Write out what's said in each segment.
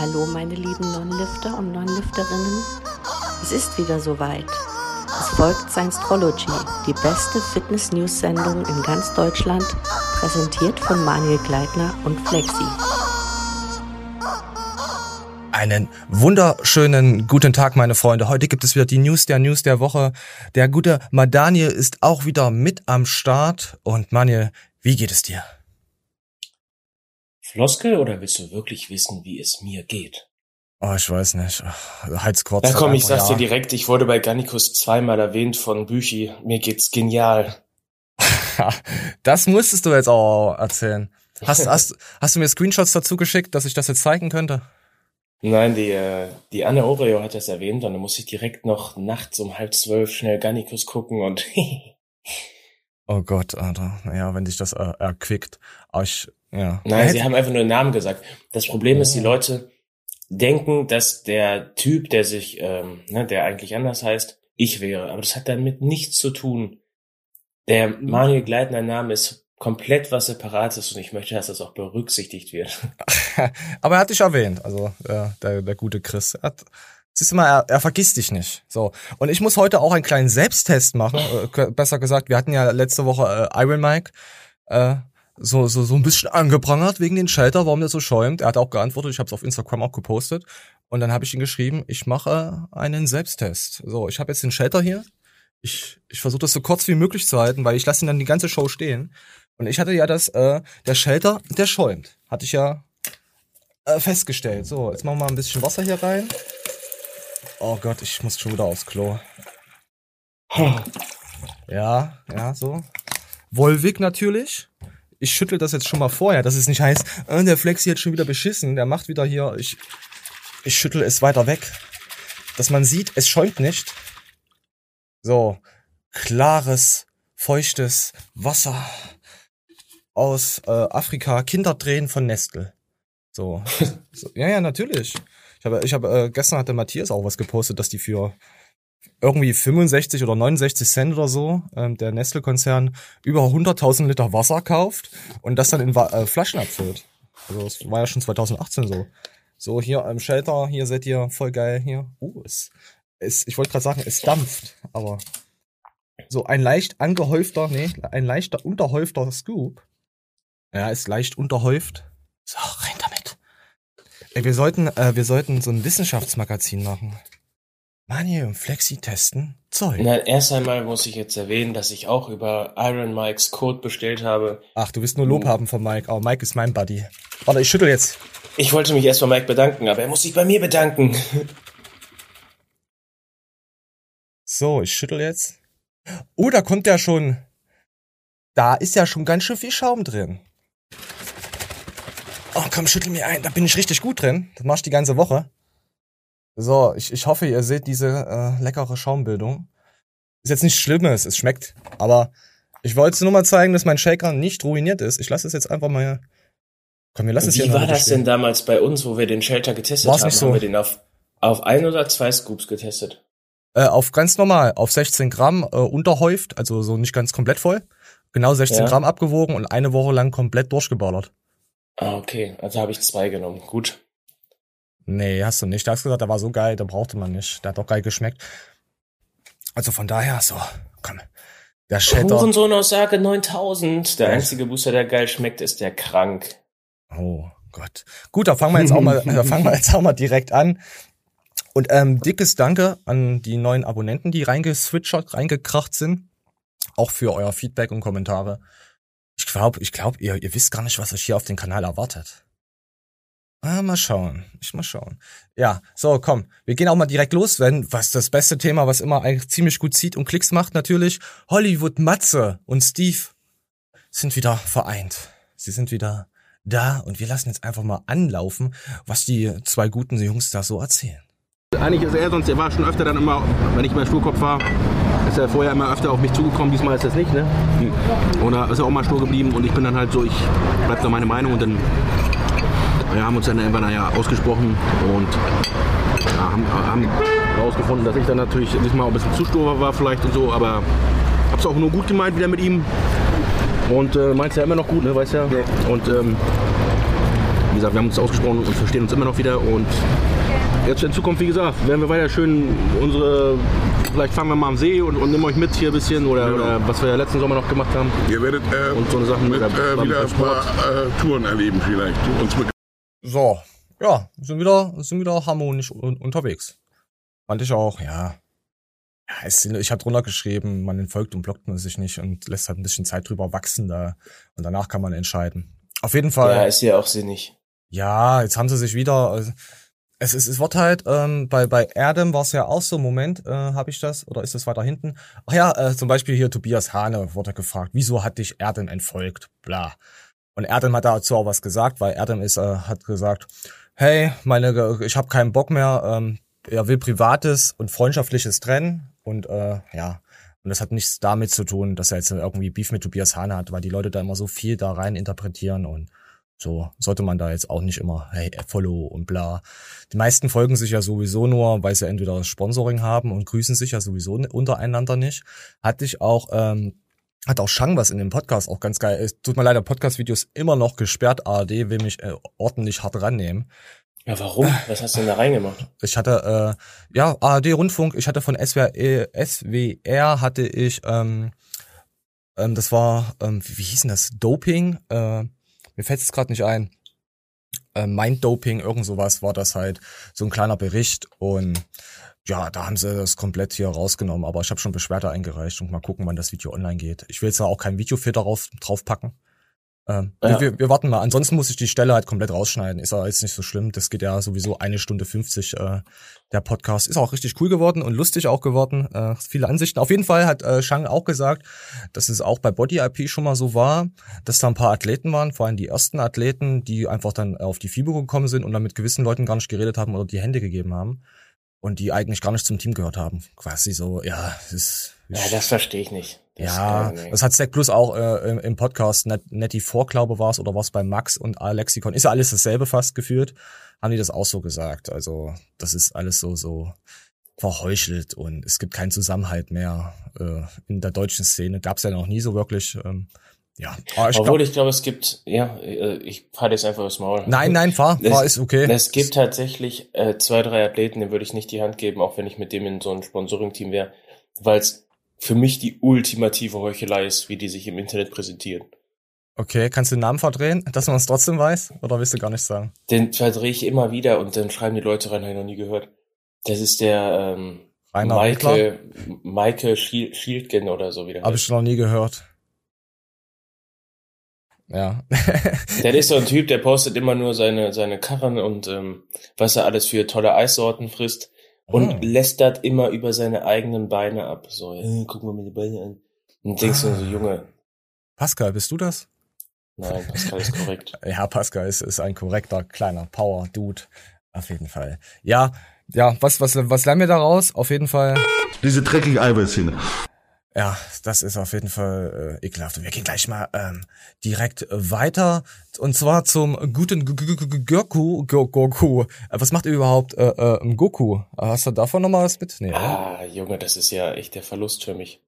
Hallo meine lieben Non-Lifter und Non-Lifterinnen. Es ist wieder soweit. Es folgt Science-Trology, die beste Fitness-News-Sendung in ganz Deutschland, präsentiert von Manuel Gleitner und Flexi. Einen wunderschönen guten Tag, meine Freunde. Heute gibt es wieder die News der News der Woche. Der gute Madaniel ist auch wieder mit am Start. Und Manuel, wie geht es dir? Floskel oder willst du wirklich wissen, wie es mir geht? Oh, ich weiß nicht. Halt's kurz. Na komm, ich sag's ja. dir direkt, ich wurde bei Gannikus zweimal erwähnt von Büchi. Mir geht's genial. das musstest du jetzt auch erzählen. Hast, hast, hast du mir Screenshots dazu geschickt, dass ich das jetzt zeigen könnte? Nein, die, äh, die Anne Oreo hat das erwähnt und dann muss ich direkt noch nachts um halb zwölf schnell Gannikus gucken und Oh Gott, Alter. Ja, wenn dich das äh, erquickt. Aber ich, ja. Nein, sie haben einfach nur einen Namen gesagt. Das Problem ja. ist, die Leute denken, dass der Typ, der sich, ähm, ne, der eigentlich anders heißt, ich wäre. Aber das hat damit nichts zu tun. Der Manuel Gleitner Name ist komplett was Separates und ich möchte, dass das auch berücksichtigt wird. Aber er hat dich erwähnt, also äh, der, der gute Chris. Er hat, siehst du mal, er, er vergisst dich nicht. So. Und ich muss heute auch einen kleinen Selbsttest machen. Äh, besser gesagt, wir hatten ja letzte Woche äh, Iron Mike. Äh, so, so, so ein bisschen angeprangert wegen den Schalter, warum der so schäumt. Er hat auch geantwortet, ich habe es auf Instagram auch gepostet. Und dann habe ich ihm geschrieben, ich mache einen Selbsttest. So, ich habe jetzt den Schalter hier. Ich, ich versuche das so kurz wie möglich zu halten, weil ich lasse ihn dann die ganze Show stehen. Und ich hatte ja das, äh, der Schalter, der schäumt. Hatte ich ja äh, festgestellt. So, jetzt machen wir mal ein bisschen Wasser hier rein. Oh Gott, ich muss schon wieder aufs Klo. Ja, ja, so. Wolvik natürlich ich schüttel das jetzt schon mal vorher, dass es nicht heißt, äh, der Flexi hat schon wieder beschissen, der macht wieder hier, ich, ich schüttel es weiter weg. Dass man sieht, es schäumt nicht. So, klares, feuchtes Wasser aus äh, Afrika, Kinderdrehen von Nestle. So. so. Ja, ja, natürlich. Ich habe, ich habe, äh, gestern hatte Matthias auch was gepostet, dass die für irgendwie 65 oder 69 Cent oder so, ähm, der Nestle-Konzern über 100.000 Liter Wasser kauft und das dann in äh, Flaschen abfüllt. Also das war ja schon 2018 so. So hier im Shelter, hier seht ihr voll geil hier. Uh, es, es ich wollte gerade sagen, es dampft, aber so ein leicht angehäufter, nee, ein leichter unterhäufter Scoop. Ja, ist leicht unterhäuft. So, rein damit. Ey, wir sollten, äh, wir sollten so ein Wissenschaftsmagazin machen. Mani und Flexi testen Zeug. Na, erst einmal muss ich jetzt erwähnen, dass ich auch über Iron Mikes Code bestellt habe. Ach, du willst nur Lob haben von Mike. Aber Mike ist mein Buddy. Warte, ich schüttel jetzt. Ich wollte mich erst bei Mike bedanken, aber er muss sich bei mir bedanken. So, ich schüttel jetzt. Oh, da kommt ja schon. Da ist ja schon ganz schön viel Schaum drin. Oh, komm, schüttel mir ein. Da bin ich richtig gut drin. Das mach ich die ganze Woche. So, ich, ich hoffe, ihr seht diese äh, leckere Schaumbildung. Ist jetzt nichts Schlimmes, es schmeckt. Aber ich wollte nur mal zeigen, dass mein Shaker nicht ruiniert ist. Ich lasse es jetzt einfach mal. Komm, wir lassen es hier Wie war das denn damals bei uns, wo wir den Shelter getestet War's haben? Nicht so. Haben wir den auf, auf ein oder zwei Scoops getestet? Äh, auf ganz normal, auf 16 Gramm äh, unterhäuft, also so nicht ganz komplett voll. Genau 16 ja. Gramm abgewogen und eine Woche lang komplett durchgeballert. Ah, okay. Also habe ich zwei genommen. Gut. Nee, hast du nicht. Du hast gesagt, der war so geil, da brauchte man nicht. Der hat doch geil geschmeckt. Also von daher, so, komm. Der Shatter. Hurensohn-Aussage 9000. Der einzige Booster, der geil schmeckt, ist der krank. Oh Gott. Gut, da fangen wir jetzt auch mal, da fangen wir jetzt auch mal direkt an. Und ähm, dickes Danke an die neuen Abonnenten, die reingeswitchert, reingekracht sind. Auch für euer Feedback und Kommentare. Ich glaube, ich glaube, ihr, ihr wisst gar nicht, was euch hier auf dem Kanal erwartet. Ah, mal schauen. Ich mal schauen. Ja, so, komm. Wir gehen auch mal direkt los, wenn, was das beste Thema, was immer eigentlich ziemlich gut zieht und Klicks macht, natürlich. Hollywood Matze und Steve sind wieder vereint. Sie sind wieder da und wir lassen jetzt einfach mal anlaufen, was die zwei guten Jungs da so erzählen. Eigentlich ist er sonst, er war schon öfter dann immer, wenn ich mal Sturkopf war, ist er vorher immer öfter auf mich zugekommen, diesmal ist das nicht, ne? Oder ist er auch mal stur geblieben und ich bin dann halt so, ich bleib da meine Meinung und dann wir haben uns dann irgendwann ja ausgesprochen und ja, haben, haben herausgefunden, dass ich dann natürlich diesmal ein bisschen zu stur war vielleicht und so, aber hab's auch nur gut gemeint wieder mit ihm und äh, meinst ja immer noch gut, ne, weißt ja. ja. Und ähm, wie gesagt, wir haben uns ausgesprochen und verstehen uns immer noch wieder. Und jetzt in Zukunft, wie gesagt, werden wir weiter schön unsere, vielleicht fahren wir mal am See und, und nehmen euch mit hier ein bisschen oder, oder was wir ja letzten Sommer noch gemacht haben. Ihr werdet äh, Und so eine Sachen mit, äh, wieder ein paar äh, Touren erleben vielleicht. Uns So, ja, sind wieder, sind wieder harmonisch un unterwegs. Fand ich auch, ja. Ja, es sind, ich habe drunter geschrieben, man entfolgt und blockt man sich nicht und lässt halt ein bisschen Zeit drüber wachsen da und danach kann man entscheiden. Auf jeden Fall. Ja, ist ja auch sinnig. Ja, jetzt haben sie sich wieder. äh, Es ist, es wird halt ähm, bei bei Erdem war es ja auch so. Moment, äh, habe ich das oder ist das weiter hinten? Ach ja, äh, zum Beispiel hier Tobias Hane wurde gefragt, wieso hat dich Erdem entfolgt? Bla. Und Erdem hat dazu auch was gesagt, weil Erdem ist äh, hat gesagt, hey, meine, ich habe keinen Bock mehr. Ähm, er will privates und freundschaftliches trennen und äh, ja. Und das hat nichts damit zu tun, dass er jetzt irgendwie Beef mit Tobias Hane hat, weil die Leute da immer so viel da rein interpretieren und so sollte man da jetzt auch nicht immer, hey, follow und bla. Die meisten folgen sich ja sowieso nur, weil sie entweder das Sponsoring haben und grüßen sich ja sowieso untereinander nicht. Hatte ich auch, ähm, hat auch Shang was in dem Podcast auch ganz geil. Es tut mir leid, der Podcast-Video ist immer noch gesperrt. ARD will mich äh, ordentlich hart rannehmen. Ja, warum? Was hast du denn da reingemacht? Ich hatte, äh, ja, ARD-Rundfunk, ich hatte von SWR, äh, SWR hatte ich, ähm, ähm, das war, ähm, wie, wie hieß denn das? Doping? Äh, mir fällt es gerade nicht ein. Äh, Mind-Doping, irgend sowas war das halt. So ein kleiner Bericht und ja, da haben sie das komplett hier rausgenommen, aber ich habe schon Beschwerde eingereicht und mal gucken, wann das Video online geht. Ich will jetzt auch kein Videofilter drauf, draufpacken. Ähm, Ja. wir, wir warten mal. Ansonsten muss ich die Stelle halt komplett rausschneiden. Ist ja jetzt nicht so schlimm. Das geht ja sowieso eine Stunde 50. Äh, der Podcast ist auch richtig cool geworden und lustig auch geworden. Äh, viele Ansichten. Auf jeden Fall hat äh, Shang auch gesagt, dass es auch bei Body IP schon mal so war, dass da ein paar Athleten waren, vor allem die ersten Athleten, die einfach dann auf die FIBO gekommen sind und dann mit gewissen Leuten gar nicht geredet haben oder die Hände gegeben haben. Und die eigentlich gar nicht zum Team gehört haben. Quasi so, ja, ist. Ja, das verstehe ich nicht. Das, Ja, das hat Stack Plus auch äh, im, im Podcast, Net, Netty 4, glaube war es, oder was bei Max und Alexikon, ist ja alles dasselbe fast gefühlt, haben die das auch so gesagt. Also das ist alles so, so verheuchelt und es gibt keinen Zusammenhalt mehr äh, in der deutschen Szene. Gab es ja noch nie so wirklich. Ähm, ja, aber ich Obwohl glaub, ich glaube, es gibt, ja, äh, ich fahr jetzt einfach aufs Maul. nein, nein, fahr, Das- fahr ist okay. Es gibt tatsächlich äh, zwei, drei Athleten, denen würde ich nicht die Hand geben, auch wenn ich mit dem in so einem Sponsoring-Team wäre, weil es für mich die ultimative Heuchelei ist, wie die sich im Internet präsentieren. Okay, kannst du den Namen verdrehen, dass man es trotzdem weiß? Oder willst du gar nicht sagen? Den verdrehe ich immer wieder und dann schreiben die Leute rein, habe ich noch nie gehört. Das ist der ähm, Rainer Michael Schiel- Schildgen oder so wieder. Habe ich noch nie gehört. Ja. Der ist so ein Typ, der postet immer nur seine, seine Karren und ähm, was er alles für tolle Eissorten frisst und Ah. lästert immer über seine eigenen Beine ab. So, äh, guck mal mir die Beine an. Und denkst du so, Junge, Pascal, bist du das? nein, Pascal ist korrekt. Ja, Pascal ist, ist ein korrekter kleiner Power-Dude. Auf jeden Fall. Ja, ja, was, was, was lernen wir daraus? Auf jeden Fall. Diese dreckige Eiweißszene. Ja, das ist auf jeden Fall äh, ekelhaft. Und wir gehen gleich mal ähm, direkt weiter. Und zwar zum guten Goku. Go- Goku. Äh, Was macht ihr überhaupt äh, äh, Goku? Hast du davon noch mal was mit? Nee? Ah, Junge, das ist ja echt der Verlust für mich.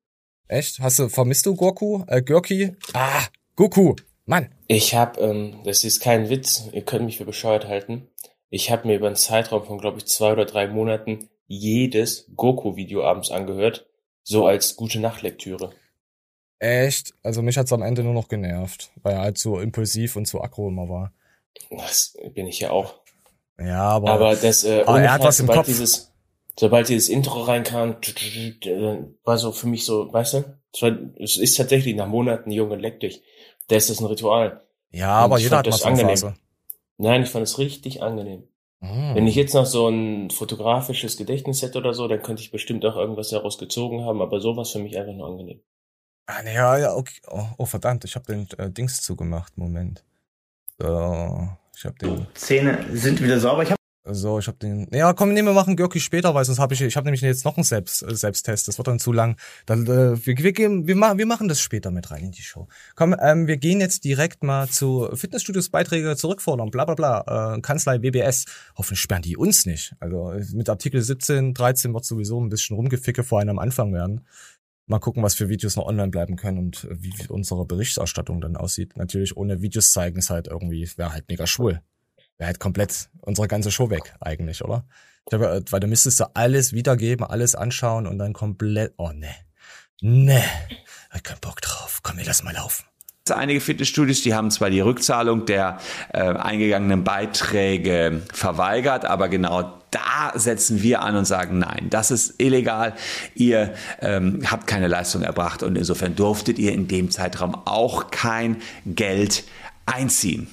Echt? Hast du, vermisst du Goku? Äh, Görki? Ah, Goku. Mann. Ich habe, ähm, das ist kein Witz, ihr könnt mich für bescheuert halten. Ich habe mir über einen Zeitraum von, glaube ich, zwei oder drei Monaten jedes Goku-Video abends angehört, so als gute Nachtlektüre. Echt? Also mich hat's am Ende nur noch genervt, weil er halt so impulsiv und so aggro immer war. Das bin ich ja auch. Ja, aber, Aber das, äh, Aber er hat was im sobald Kopf. Dieses, sobald dieses Intro reinkam, äh, war so für mich so, weißt du, es, ist tatsächlich nach Monaten, Junge, leck dich. Da ist das ein Ritual. ja, aber jeder hat mal das so eine angenehm. Phase. Nein, ich fand es richtig angenehm. Hm. Wenn ich jetzt noch so ein fotografisches Gedächtnis hätte oder so, dann könnte ich bestimmt auch irgendwas daraus gezogen haben, aber sowas für mich einfach nur angenehm. Ah, nee, ja, ja, okay. Oh, oh verdammt, ich habe den äh, Dings zugemacht. Moment. So, ich habe den. Zähne sind wieder sauber. Ich habe So, ich habe den. Ja, komm, nee, wir machen Görki später, weil sonst habe ich. Ich habe nämlich jetzt noch einen Selbst, äh, Selbsttest. Das wird dann zu lang. Dann, äh, wir, wir, gehen, wir, machen, wir machen das später mit rein in die Show. Komm, ähm, wir gehen jetzt direkt mal zu Fitnessstudios Beiträge zurückfordern. Bla bla bla. Äh, Kanzlei WBS. Hoffentlich sperren die uns nicht. Also mit Artikel 17, 13 wird sowieso ein bisschen rumgeficke vor am Anfang werden. Mal gucken, was für Videos noch online bleiben können und äh, wie unsere Berichterstattung dann aussieht. Natürlich ohne Videos zeigen ist halt irgendwie, wäre halt mega schwul. Wäre halt komplett unsere ganze Show weg eigentlich, oder? Ich glaub, äh, weil du müsstest du alles wiedergeben, alles anschauen und dann komplett, oh ne, ne, hab keinen Bock drauf, komm, wir lass mal laufen. Einige Fitnessstudios, die haben zwar die Rückzahlung der äh, eingegangenen Beiträge verweigert, aber genau da setzen wir an und sagen, nein, das ist illegal. Ihr ähm, habt keine Leistung erbracht und insofern durftet ihr in dem Zeitraum auch kein Geld einziehen.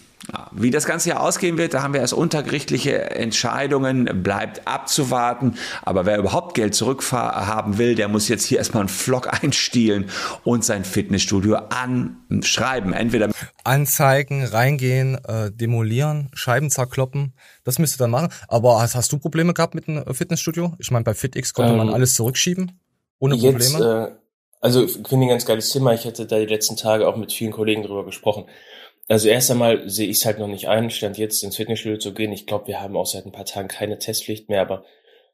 Wie das Ganze hier ausgehen wird, da haben wir erst untergerichtliche Entscheidungen, bleibt abzuwarten. Aber wer überhaupt Geld zurückhaben will, der muss jetzt hier erstmal einen Vlog einstielen und sein Fitnessstudio anschreiben. Entweder Anzeigen, reingehen, äh, demolieren, Scheiben zerkloppen, das müsst ihr dann machen. Aber hast, hast du Probleme gehabt mit dem Fitnessstudio? Ich meine, bei FitX konnte ähm, man alles zurückschieben, ohne jetzt, Probleme. Äh, also finde ich ein ganz geiles Thema. Ich hatte da die letzten Tage auch mit vielen Kollegen drüber gesprochen. Also erst einmal sehe ich es halt noch nicht ein, stand jetzt ins Fitnessstudio zu gehen. Ich glaube, wir haben auch seit ein paar Tagen keine Testpflicht mehr, aber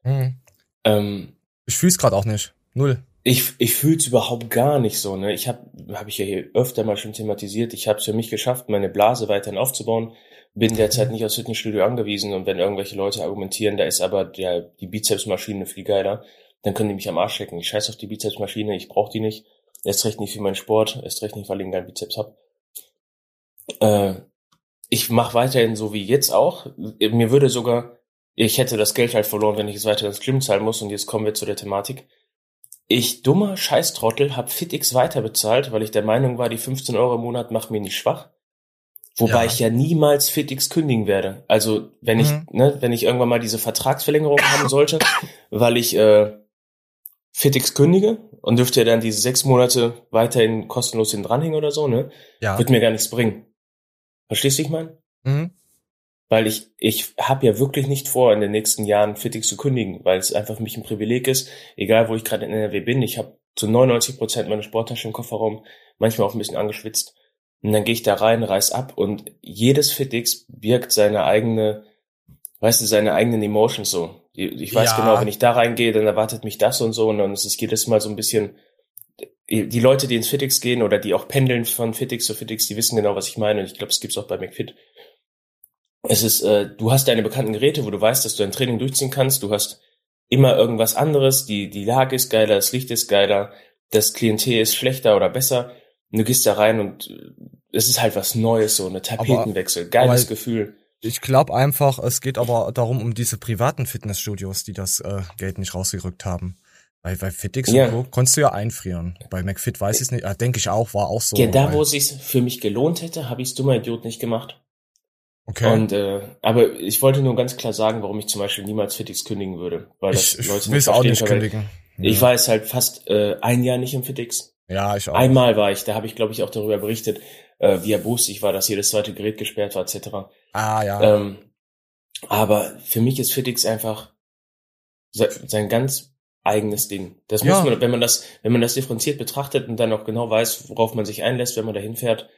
Hm. ähm, Ich fühl's gerade auch nicht. Null. ich, ich fühle es überhaupt gar nicht so. Ne? Ich habe, habe ich ja hier öfter mal schon thematisiert, ich habe es für mich geschafft, meine Blase weiterhin aufzubauen. Bin derzeit nicht aufs Fitnessstudio angewiesen und wenn irgendwelche Leute argumentieren, da ist aber der, die Bizepsmaschine viel geiler, dann können die mich am Arsch checken. Ich scheiß auf die Bizepsmaschine, ich brauche die nicht. Erst recht nicht für meinen Sport, erst recht nicht, weil ich einen geilen Bizeps hab. Äh, ich mache weiterhin so wie jetzt auch. Mir würde sogar, ich hätte das Geld halt verloren, wenn ich es weiter ins Gym zahlen muss. Und jetzt kommen wir zu der Thematik. Ich, dummer Scheißtrottel, hab FitX weiter bezahlt, weil ich der Meinung war, die 15 Euro im Monat macht mir nicht schwach. Wobei Ja. ich ja niemals FitX kündigen werde. Also wenn ich, Mhm. ne, wenn ich irgendwann mal diese Vertragsverlängerung haben sollte, weil ich äh, FitX kündige und dürfte ja dann diese sechs Monate weiterhin kostenlos hin dranhängen oder so, ne? Ja. Wird mir gar nichts bringen. Verstehst du, ich meine? Mhm. Weil ich, ich habe ja wirklich nicht vor, in den nächsten Jahren Fitix zu kündigen, weil es einfach für mich ein Privileg ist, egal wo ich gerade in NRW bin. Ich habe zu 99 Prozent meine Sporttasche im Kofferraum, manchmal auch ein bisschen angeschwitzt. Und dann gehe ich da rein, reiß ab und jedes Fitix birgt seine eigene, weißt du, seine eigenen Emotions so. Ich weiß Ja. genau, wenn ich da reingehe, dann erwartet mich das und so und dann ist es jedes Mal so ein bisschen, die Leute, die ins Fitix gehen oder die auch pendeln von Fitix zu Fitix, die wissen genau, was ich meine und ich glaube, es gibt's auch bei McFit. Es ist, äh, du hast deine bekannten Geräte, wo du weißt, dass du dein Training durchziehen kannst. Du hast immer irgendwas anderes. Die, die Lage ist geiler, das Licht ist geiler, das Klientel ist schlechter oder besser. Und du gehst da rein und äh, es ist halt was Neues, so eine Tapetenwechsel. Geiles aber- Gefühl. Ich glaube einfach, es geht aber darum, um diese privaten Fitnessstudios, die das äh, Geld nicht rausgerückt haben. Weil bei Fitix Ja. und Co. konntest du ja einfrieren. Bei McFit weiß ich es nicht. Ah, Denke ich auch, war auch so. ja, da wo es sich für mich gelohnt hätte, habe ich dummer Idiot nicht gemacht. okay. Und äh, aber ich wollte nur ganz klar sagen, warum ich zum Beispiel niemals Fitix kündigen würde, weil das ich ich Leute will es auch nicht kündigen. Ich war jetzt halt fast äh, ein Jahr nicht im Fitix. Ja, ich auch. Einmal war ich, da habe ich glaube ich auch darüber berichtet, äh, wie erbost ich war, dass jedes zweite Gerät gesperrt war etc. Ah, ja. Ähm, aber für mich ist Fitix einfach se sein ganz eigenes Ding. Das Ja. muss man, wenn man das, wenn man das differenziert betrachtet und dann auch genau weiß, worauf man sich einlässt, wenn man da hinfährt,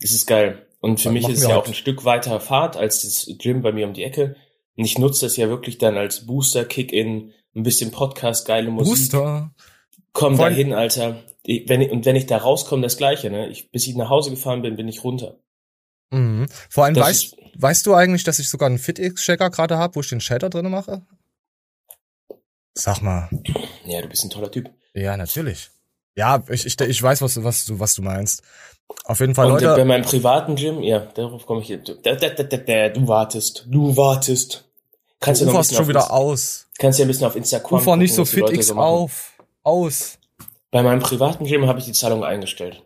ist es geil. Und für Ja, mich ist es ja halt- auch ein Stück weiter Fahrt als das Gym bei mir um die Ecke. Und ich nutze das ja wirklich dann als Booster, Kick-In, ein bisschen Podcast, geile Musik. Booster. Komm da hin, Alter. Ich, wenn ich, und wenn ich da rauskomme, das Gleiche, ne? Ich, bis ich nach Hause gefahren bin, bin ich runter. Mhm. Vor allem, Das weißt, weißt du eigentlich, dass ich sogar einen FitX-Checker gerade habe, wo ich den Shader drin mache? Sag mal. Ja, du bist ein toller Typ. Ja, natürlich. Ja, ich, ich, ich weiß, was, du- was, du, was du meinst. Auf jeden Fall, Und Leute. bei meinem privaten Gym, ja, darauf komme ich jetzt. Da, da, da, da, da, du wartest, du wartest. Kannst du uferst bisschen schon wieder aus. Kannst ja ein bisschen auf Instagram Ufer nicht so was die Leute FitX machen. auf. Aus. Bei meinem privaten Gym habe ich die Zahlung eingestellt.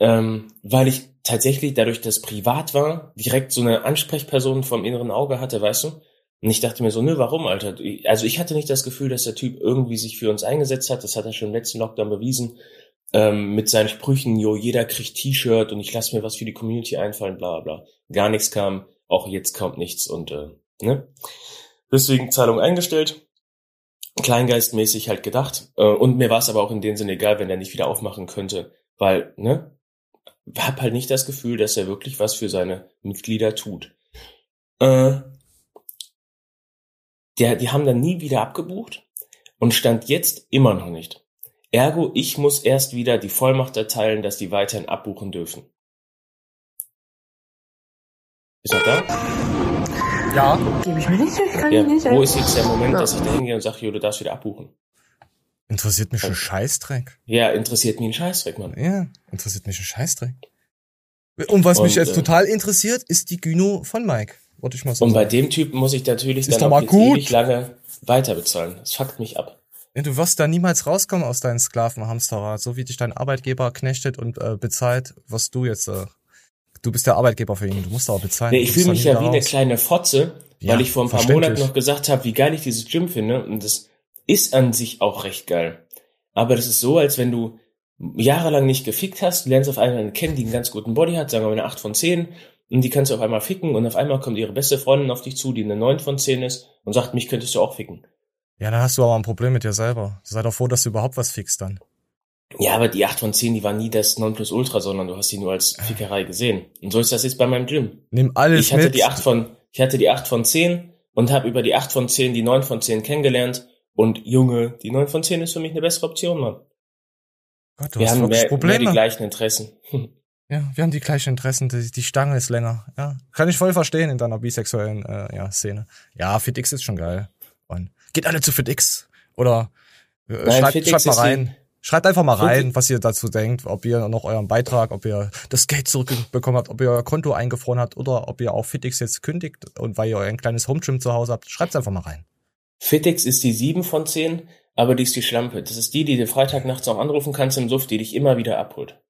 Ähm, weil ich tatsächlich, dadurch, dass es privat war, direkt so eine Ansprechperson vom inneren Auge hatte, weißt du? Und ich dachte mir so, nö, warum, Alter? Also ich hatte nicht das Gefühl, dass der Typ irgendwie sich für uns eingesetzt hat. Das hat er schon im letzten Lockdown bewiesen. Ähm, mit seinen Sprüchen, jo, jeder kriegt T-Shirt und ich lasse mir was für die Community einfallen, bla bla. Gar nichts kam, auch jetzt kommt nichts und äh, ne? Deswegen Zahlung eingestellt kleingeistmäßig halt gedacht. Äh, Und mir war es aber auch in dem Sinne egal, wenn er nicht wieder aufmachen könnte, weil, ne, hab halt nicht das Gefühl, dass er wirklich was für seine Mitglieder tut. Äh, der, die haben dann nie wieder abgebucht und stand jetzt immer noch nicht. Ergo, ich muss erst wieder die Vollmacht erteilen, dass die weiterhin abbuchen dürfen. Ist noch da? Ja. Gebe ich mir nicht, ich kann Ja, nicht. wo ist jetzt der Moment, Ja. dass ich da hingehe und sage, jo, du darfst wieder abbuchen? Interessiert mich ein Scheißdreck. Ja, interessiert mich ein Scheißdreck, Mann. Ja, interessiert mich ein Scheißdreck. Und was mich Und, jetzt äh, total interessiert, ist die Gyno von Mike. Wollte ich mal so Und bei sagen. dem Typen muss ich natürlich Ist dann auch jetzt ewig lange weiter bezahlen. Das fuckt mich ab. Du wirst da niemals rauskommen aus deinem Sklavenhamsterrad. So wie dich dein Arbeitgeber knechtet und äh, bezahlt, wirst du jetzt. Äh, du bist der Arbeitgeber für ihn. Du musst auch bezahlen. Nee, ich fühle mich ja wie eine kleine Fotze, Ja, weil ich vor ein paar. Monaten noch gesagt habe, wie geil ich dieses Gym finde. Und das ist an sich auch recht geil. Aber das ist so, als wenn du jahrelang nicht gefickt hast, du lernst auf einmal eine kennen, die einen ganz guten Body hat, sagen wir mal eine 8 von 10, und die kannst du auf einmal ficken und auf einmal kommt ihre beste Freundin auf dich zu, die eine 9 von 10 ist und sagt, mich könntest du auch ficken. Ja, dann hast du aber ein Problem mit dir selber. Sei doch froh, dass du überhaupt was fixst dann. Ja, aber die 8 von 10, die war nie das Nonplusultra, sondern du hast sie nur als Fickerei gesehen. Und so ist das jetzt bei meinem Gym. Nimm alles Ich hatte mit. die 8 von, ich hatte die 8 von 10 und habe über die 8 von 10 die 9 von 10 kennengelernt. Und Junge, die 9 von 10 ist für mich eine bessere Option, Mann. Gott, du Wir hast haben mehr, mehr Probleme. die gleichen Interessen. Ja, wir haben die gleichen Interessen, die, die Stange ist länger. Ja, kann ich voll verstehen in deiner bisexuellen äh, ja, Szene. Ja, FitX ist schon geil. Und geht alle zu FitX. Oder äh, Nein, schreibt, FitX schreibt mal rein. Schreibt einfach mal rein, was ihr dazu denkt, ob ihr noch euren Beitrag, ob ihr das Geld zurückbekommen habt, ob ihr euer Konto eingefroren habt oder ob ihr auch FitX jetzt kündigt und weil ihr ein kleines Home-Gym zu Hause habt. Schreibt's einfach mal rein. Fitix ist die 7 von 10, aber die ist die Schlampe. Das ist die, die du Freitagnachts auch anrufen kannst im Suff, die dich immer wieder abholt.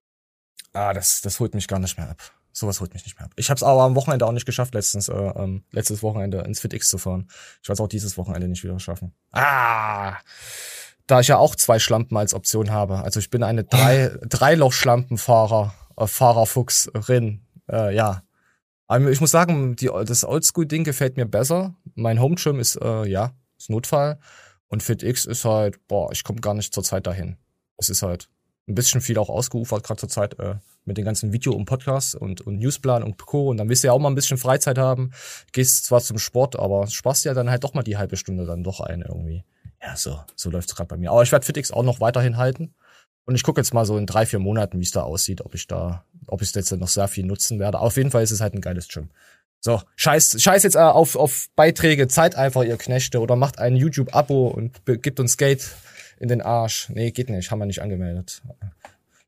Ah, das, das holt mich gar nicht mehr ab. Sowas holt mich nicht mehr ab. Ich habe es aber am Wochenende auch nicht geschafft, letztens, äh, ähm, letztes Wochenende ins FitX zu fahren. Ich werde es auch dieses Wochenende nicht wieder schaffen. Ah! Da ich ja auch zwei Schlampen als Option habe. Also ich bin eine drei, Dreiloch-Schlampenfahrer, äh, Fahrerfuchsrin. Äh, ja. Aber ich muss sagen, die, das Oldschool-Ding gefällt mir besser. Mein Home-Gym ist, äh, ja, ist Notfall. Und FitX ist halt, boah, ich komme gar nicht zur Zeit dahin. Es ist halt ein bisschen viel auch ausgeufert, gerade zur Zeit äh, mit den ganzen Video- und Podcasts und, und Newsplan und Co. Und dann willst du ja auch mal ein bisschen Freizeit haben. Gehst zwar zum Sport, aber sparst ja dann halt doch mal die halbe Stunde dann doch ein irgendwie. Ja, so, so läuft's gerade bei mir. Aber ich werde FitX auch noch weiterhin halten. Und ich gucke jetzt mal so in drei, vier Monaten, wie es da aussieht, ob ich da, ob ich jetzt noch sehr viel nutzen werde. Auf jeden Fall ist es halt ein geiles Gym. So, scheiß, scheiß jetzt äh, auf, auf Beiträge, zahlt einfach ihr Knechte oder macht ein YouTube-Abo und gibt uns Geld in den Arsch. Nee, geht nicht, haben wir nicht angemeldet.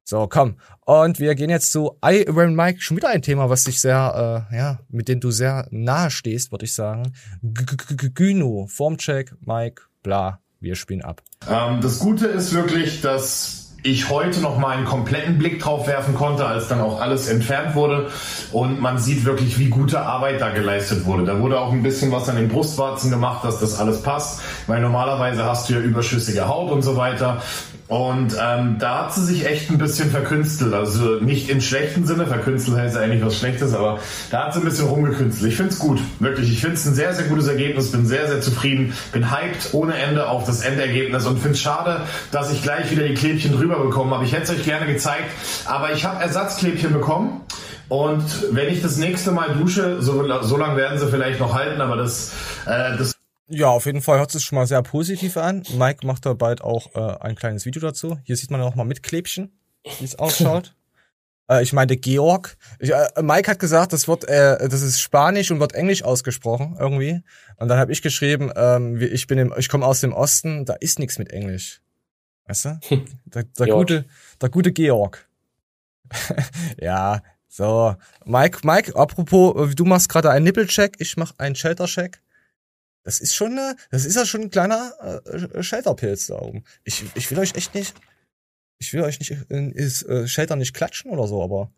So, komm. Und wir gehen jetzt zu Iron Mike. Schon wieder ein Thema, was dich sehr, äh, ja, mit dem du sehr nahe stehst, würde ich sagen. Gyno, Formcheck, Mike, bla. Wir spielen ab. Ähm, das Gute ist wirklich, dass ich heute noch mal einen kompletten Blick drauf werfen konnte, als dann auch alles entfernt wurde und man sieht wirklich, wie gute Arbeit da geleistet wurde. Da wurde auch ein bisschen was an den Brustwarzen gemacht, dass das alles passt, weil normalerweise hast du ja überschüssige Haut und so weiter. Und ähm, da hat sie sich echt ein bisschen verkünstelt. Also nicht im schlechten Sinne, verkünstelt heißt ja eigentlich was Schlechtes, aber da hat sie ein bisschen rumgekünstelt. Ich find's gut, wirklich. Ich find's ein sehr, sehr gutes Ergebnis, bin sehr, sehr zufrieden, bin hyped ohne Ende auf das Endergebnis und find's schade, dass ich gleich wieder die Klebchen drüber bekommen habe. Ich hätte es euch gerne gezeigt, aber ich habe Ersatzklebchen bekommen. Und wenn ich das nächste Mal dusche, so, so lange werden sie vielleicht noch halten, aber das, äh, das Ja, auf jeden Fall hört es schon mal sehr positiv an. Mike macht da bald auch äh, ein kleines Video dazu. Hier sieht man noch mal mit Klebchen, wie es ausschaut. äh, ich meinte Georg. Ich, äh, Mike hat gesagt, das wird, äh, das ist Spanisch und wird Englisch ausgesprochen irgendwie. Und dann habe ich geschrieben, ähm, ich bin, im, ich komme aus dem Osten, da ist nichts mit Englisch. Weißt du? Der, der gute, der gute Georg. ja, so. Mike, Mike, apropos, du machst gerade einen Nippelcheck, ich mach einen Shelter-Check. Das ist schon, äh, das ist ja schon ein kleiner äh, Shelterpilz da oben. Ich, ich will euch echt nicht, ich will euch nicht in ist, äh, Shelter nicht klatschen oder so, aber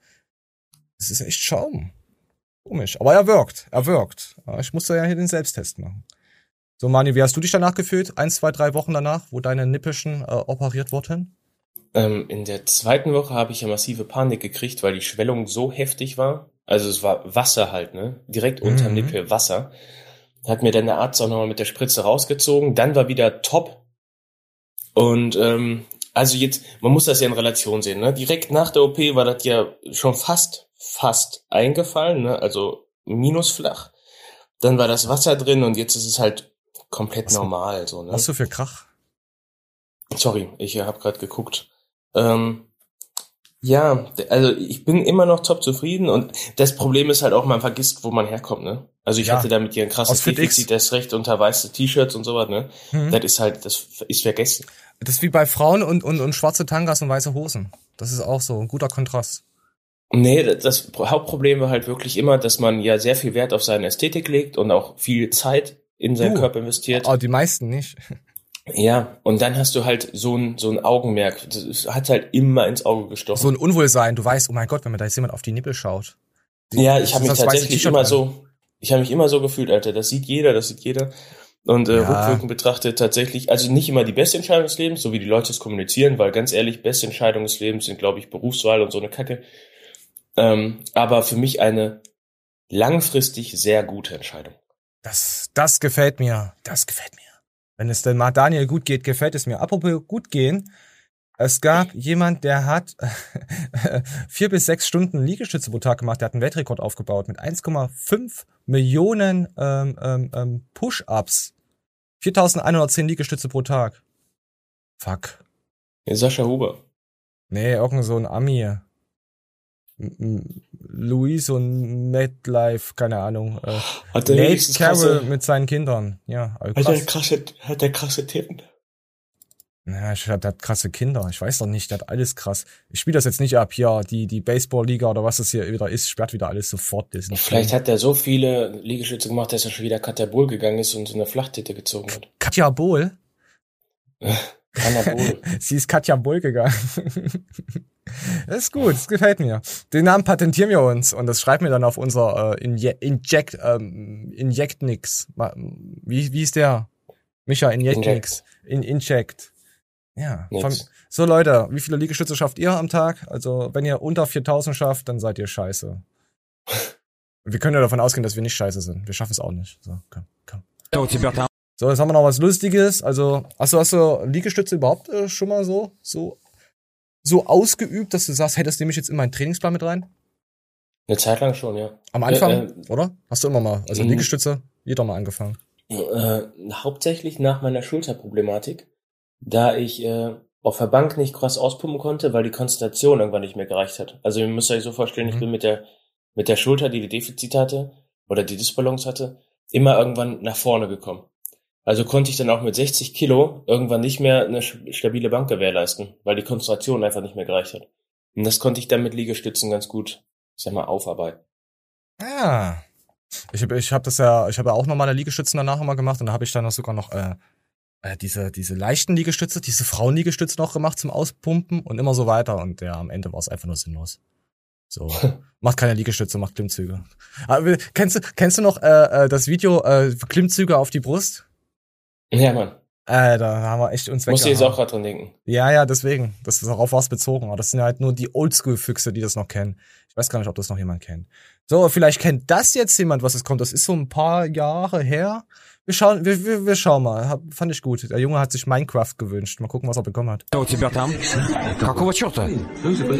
es ist echt Schaum. Komisch. Aber er wirkt, er wirkt. Ich musste ja hier den Selbsttest machen. So, Mani, wie hast du dich danach gefühlt? Eins, zwei, drei Wochen danach, wo deine Nippelchen äh, operiert wurden? Ähm, in der zweiten Woche habe ich ja massive Panik gekriegt, weil die Schwellung so heftig war. Also es war Wasser halt, ne? Direkt unterm Mhm. Nippel Wasser. Hat mir dann der Arzt auch nochmal mit der Spritze rausgezogen. Dann war wieder top. Und ähm, also jetzt, man muss das ja in Relation sehen, ne? Direkt nach der OP war das ja schon fast, fast eingefallen, ne? Also minusflach. Dann war das Wasser drin und jetzt ist es halt komplett Was- normal, so, ne? Was so für Krach? Sorry, ich habe gerade geguckt. Ähm, Ja, also ich bin immer noch top zufrieden und das Problem ist halt auch, man vergisst, wo man herkommt, ne? Also ich Ja. hatte damit hier ein krasses. Defizit, das recht unter weiße T-Shirts und sowas, ne? Mhm. Das ist halt, das ist vergessen. Das ist wie bei Frauen und, und, und schwarze Tangas und weiße Hosen. Das ist auch so ein guter Kontrast. Nee, das- Hauptproblem war halt wirklich immer, dass man ja sehr viel Wert auf seine Ästhetik legt und auch viel Zeit in seinen Du. Körper investiert. Aber die meisten nicht. Ja, und dann hast du halt so ein, so ein Augenmerk. Das hat halt immer ins Auge gestochen. So ein Unwohlsein. Du weißt, oh mein Gott, wenn mir da jetzt jemand auf die Nippel schaut. Ja, ich habe mich tatsächlich immer an. so, ich habe mich immer so gefühlt, Alter. Das sieht jeder, das sieht jeder. Und äh, Ja. rückwirkend betrachtet tatsächlich, also nicht immer die beste Entscheidung des Lebens, so wie die Leute es kommunizieren, weil ganz ehrlich, beste Entscheidungen des Lebens sind, glaube ich, Berufswahl und so eine Kacke. Ähm, aber für mich eine langfristig sehr gute Entscheidung. Das, das gefällt mir. Das gefällt mir. Wenn es denn mal Daniel gut geht, gefällt es mir. Apropos gut gehen. Es gab jemand, der hat vier bis sechs Stunden Liegestütze pro Tag gemacht. Der hat einen Weltrekord aufgebaut mit 1,5 Millionen ähm, ähm, ähm, Push-Ups. 4110 Liegestütze pro Tag. Fuck. Sascha Huber. Nee, irgend so ein Ami. Luis und MetLife, keine Ahnung. Äh, Hat der Nate Carroll krasse, mit seinen Kindern. Ja, also hat der krass. krasse, hat der krasse Titten? Ja, ich- der hat krasse Kinder. Ich weiß doch nicht, der hat alles krass. Ich spiele das jetzt nicht ab hier. Die, die Baseball-Liga oder was das hier wieder ist, sperrt wieder alles sofort. Das Vielleicht hat er so viele Liegestütze gemacht, dass er schon wieder Katabol gegangen ist und so eine Flachtitte gezogen hat. Katja Bohl. Anabol. Sie ist Katja Bohl gegangen. das ist gut, das gefällt mir. Den Namen patentieren wir uns und das schreiben wir dann auf unser äh, Inje Inject, ähm, Inject nix. Ma- Wie, wie ist der? Micha, Inject Inject. nix. In, Inject. Ja. Von, so Leute, wie viele Liegestütze schafft ihr am Tag? Also, wenn ihr unter 4000 schafft, dann seid ihr scheiße. wir können ja davon ausgehen, dass wir nicht scheiße sind. Wir schaffen es auch nicht. So, komm, komm. So, jetzt haben wir noch was Lustiges. Also, hast du, hast du Liegestütze überhaupt äh, schon mal so, so, so ausgeübt, dass du sagst, hey, das nehme ich jetzt in meinen Trainingsplan mit rein? Eine Zeit lang schon, ja. Am Anfang, Äh, äh, oder? Hast du immer mal, also Mhm. Liegestütze, jeder mal angefangen. Äh, hauptsächlich nach meiner Schulterproblematik, da ich äh, auf der Bank nicht krass auspumpen konnte, weil die Konzentration irgendwann nicht mehr gereicht hat. Also ihr müsst euch so vorstellen, ich Mhm. bin mit der mit der Schulter, die die Defizite hatte oder die Disbalance hatte, immer irgendwann nach vorne gekommen. Also konnte ich dann auch mit 60 Kilo irgendwann nicht mehr eine stabile Bank gewährleisten, weil die Konzentration einfach nicht mehr gereicht hat. Und das konnte ich dann mit Liegestützen ganz gut, ich sag mal, aufarbeiten. Ja. Ich habe ich hab das ja, ich habe ja auch normale Liegestützen danach immer gemacht und da habe ich dann auch sogar noch äh, äh, diese, diese leichten Liegestütze, diese Frauenliegestütze noch gemacht zum Auspumpen und immer so weiter. Und ja, am Ende war es einfach nur sinnlos. So. macht keine Liegestütze, macht Klimmzüge. Aber, kennst du, kennst du noch äh, äh, das Video äh, Klimmzüge auf die Brust? Ja, Mann. Äh, da haben wir echt uns Muss ich jetzt weggehauen. auch gerade dran denken. Ja, ja, deswegen. Das ist darauf was bezogen. Aber das sind halt nur die Oldschool-Füchse, die das noch kennen. Ich weiß gar nicht, ob das noch jemand kennt. So, vielleicht kennt das jetzt jemand, was es kommt. Das ist so ein paar Jahre her. Wir schauen, wir, wir, wir schauen mal. Hab, fand ich gut. Der Junge hat sich Minecraft gewünscht. Mal gucken, was er bekommen hat. Что у тебя там? Какого черта?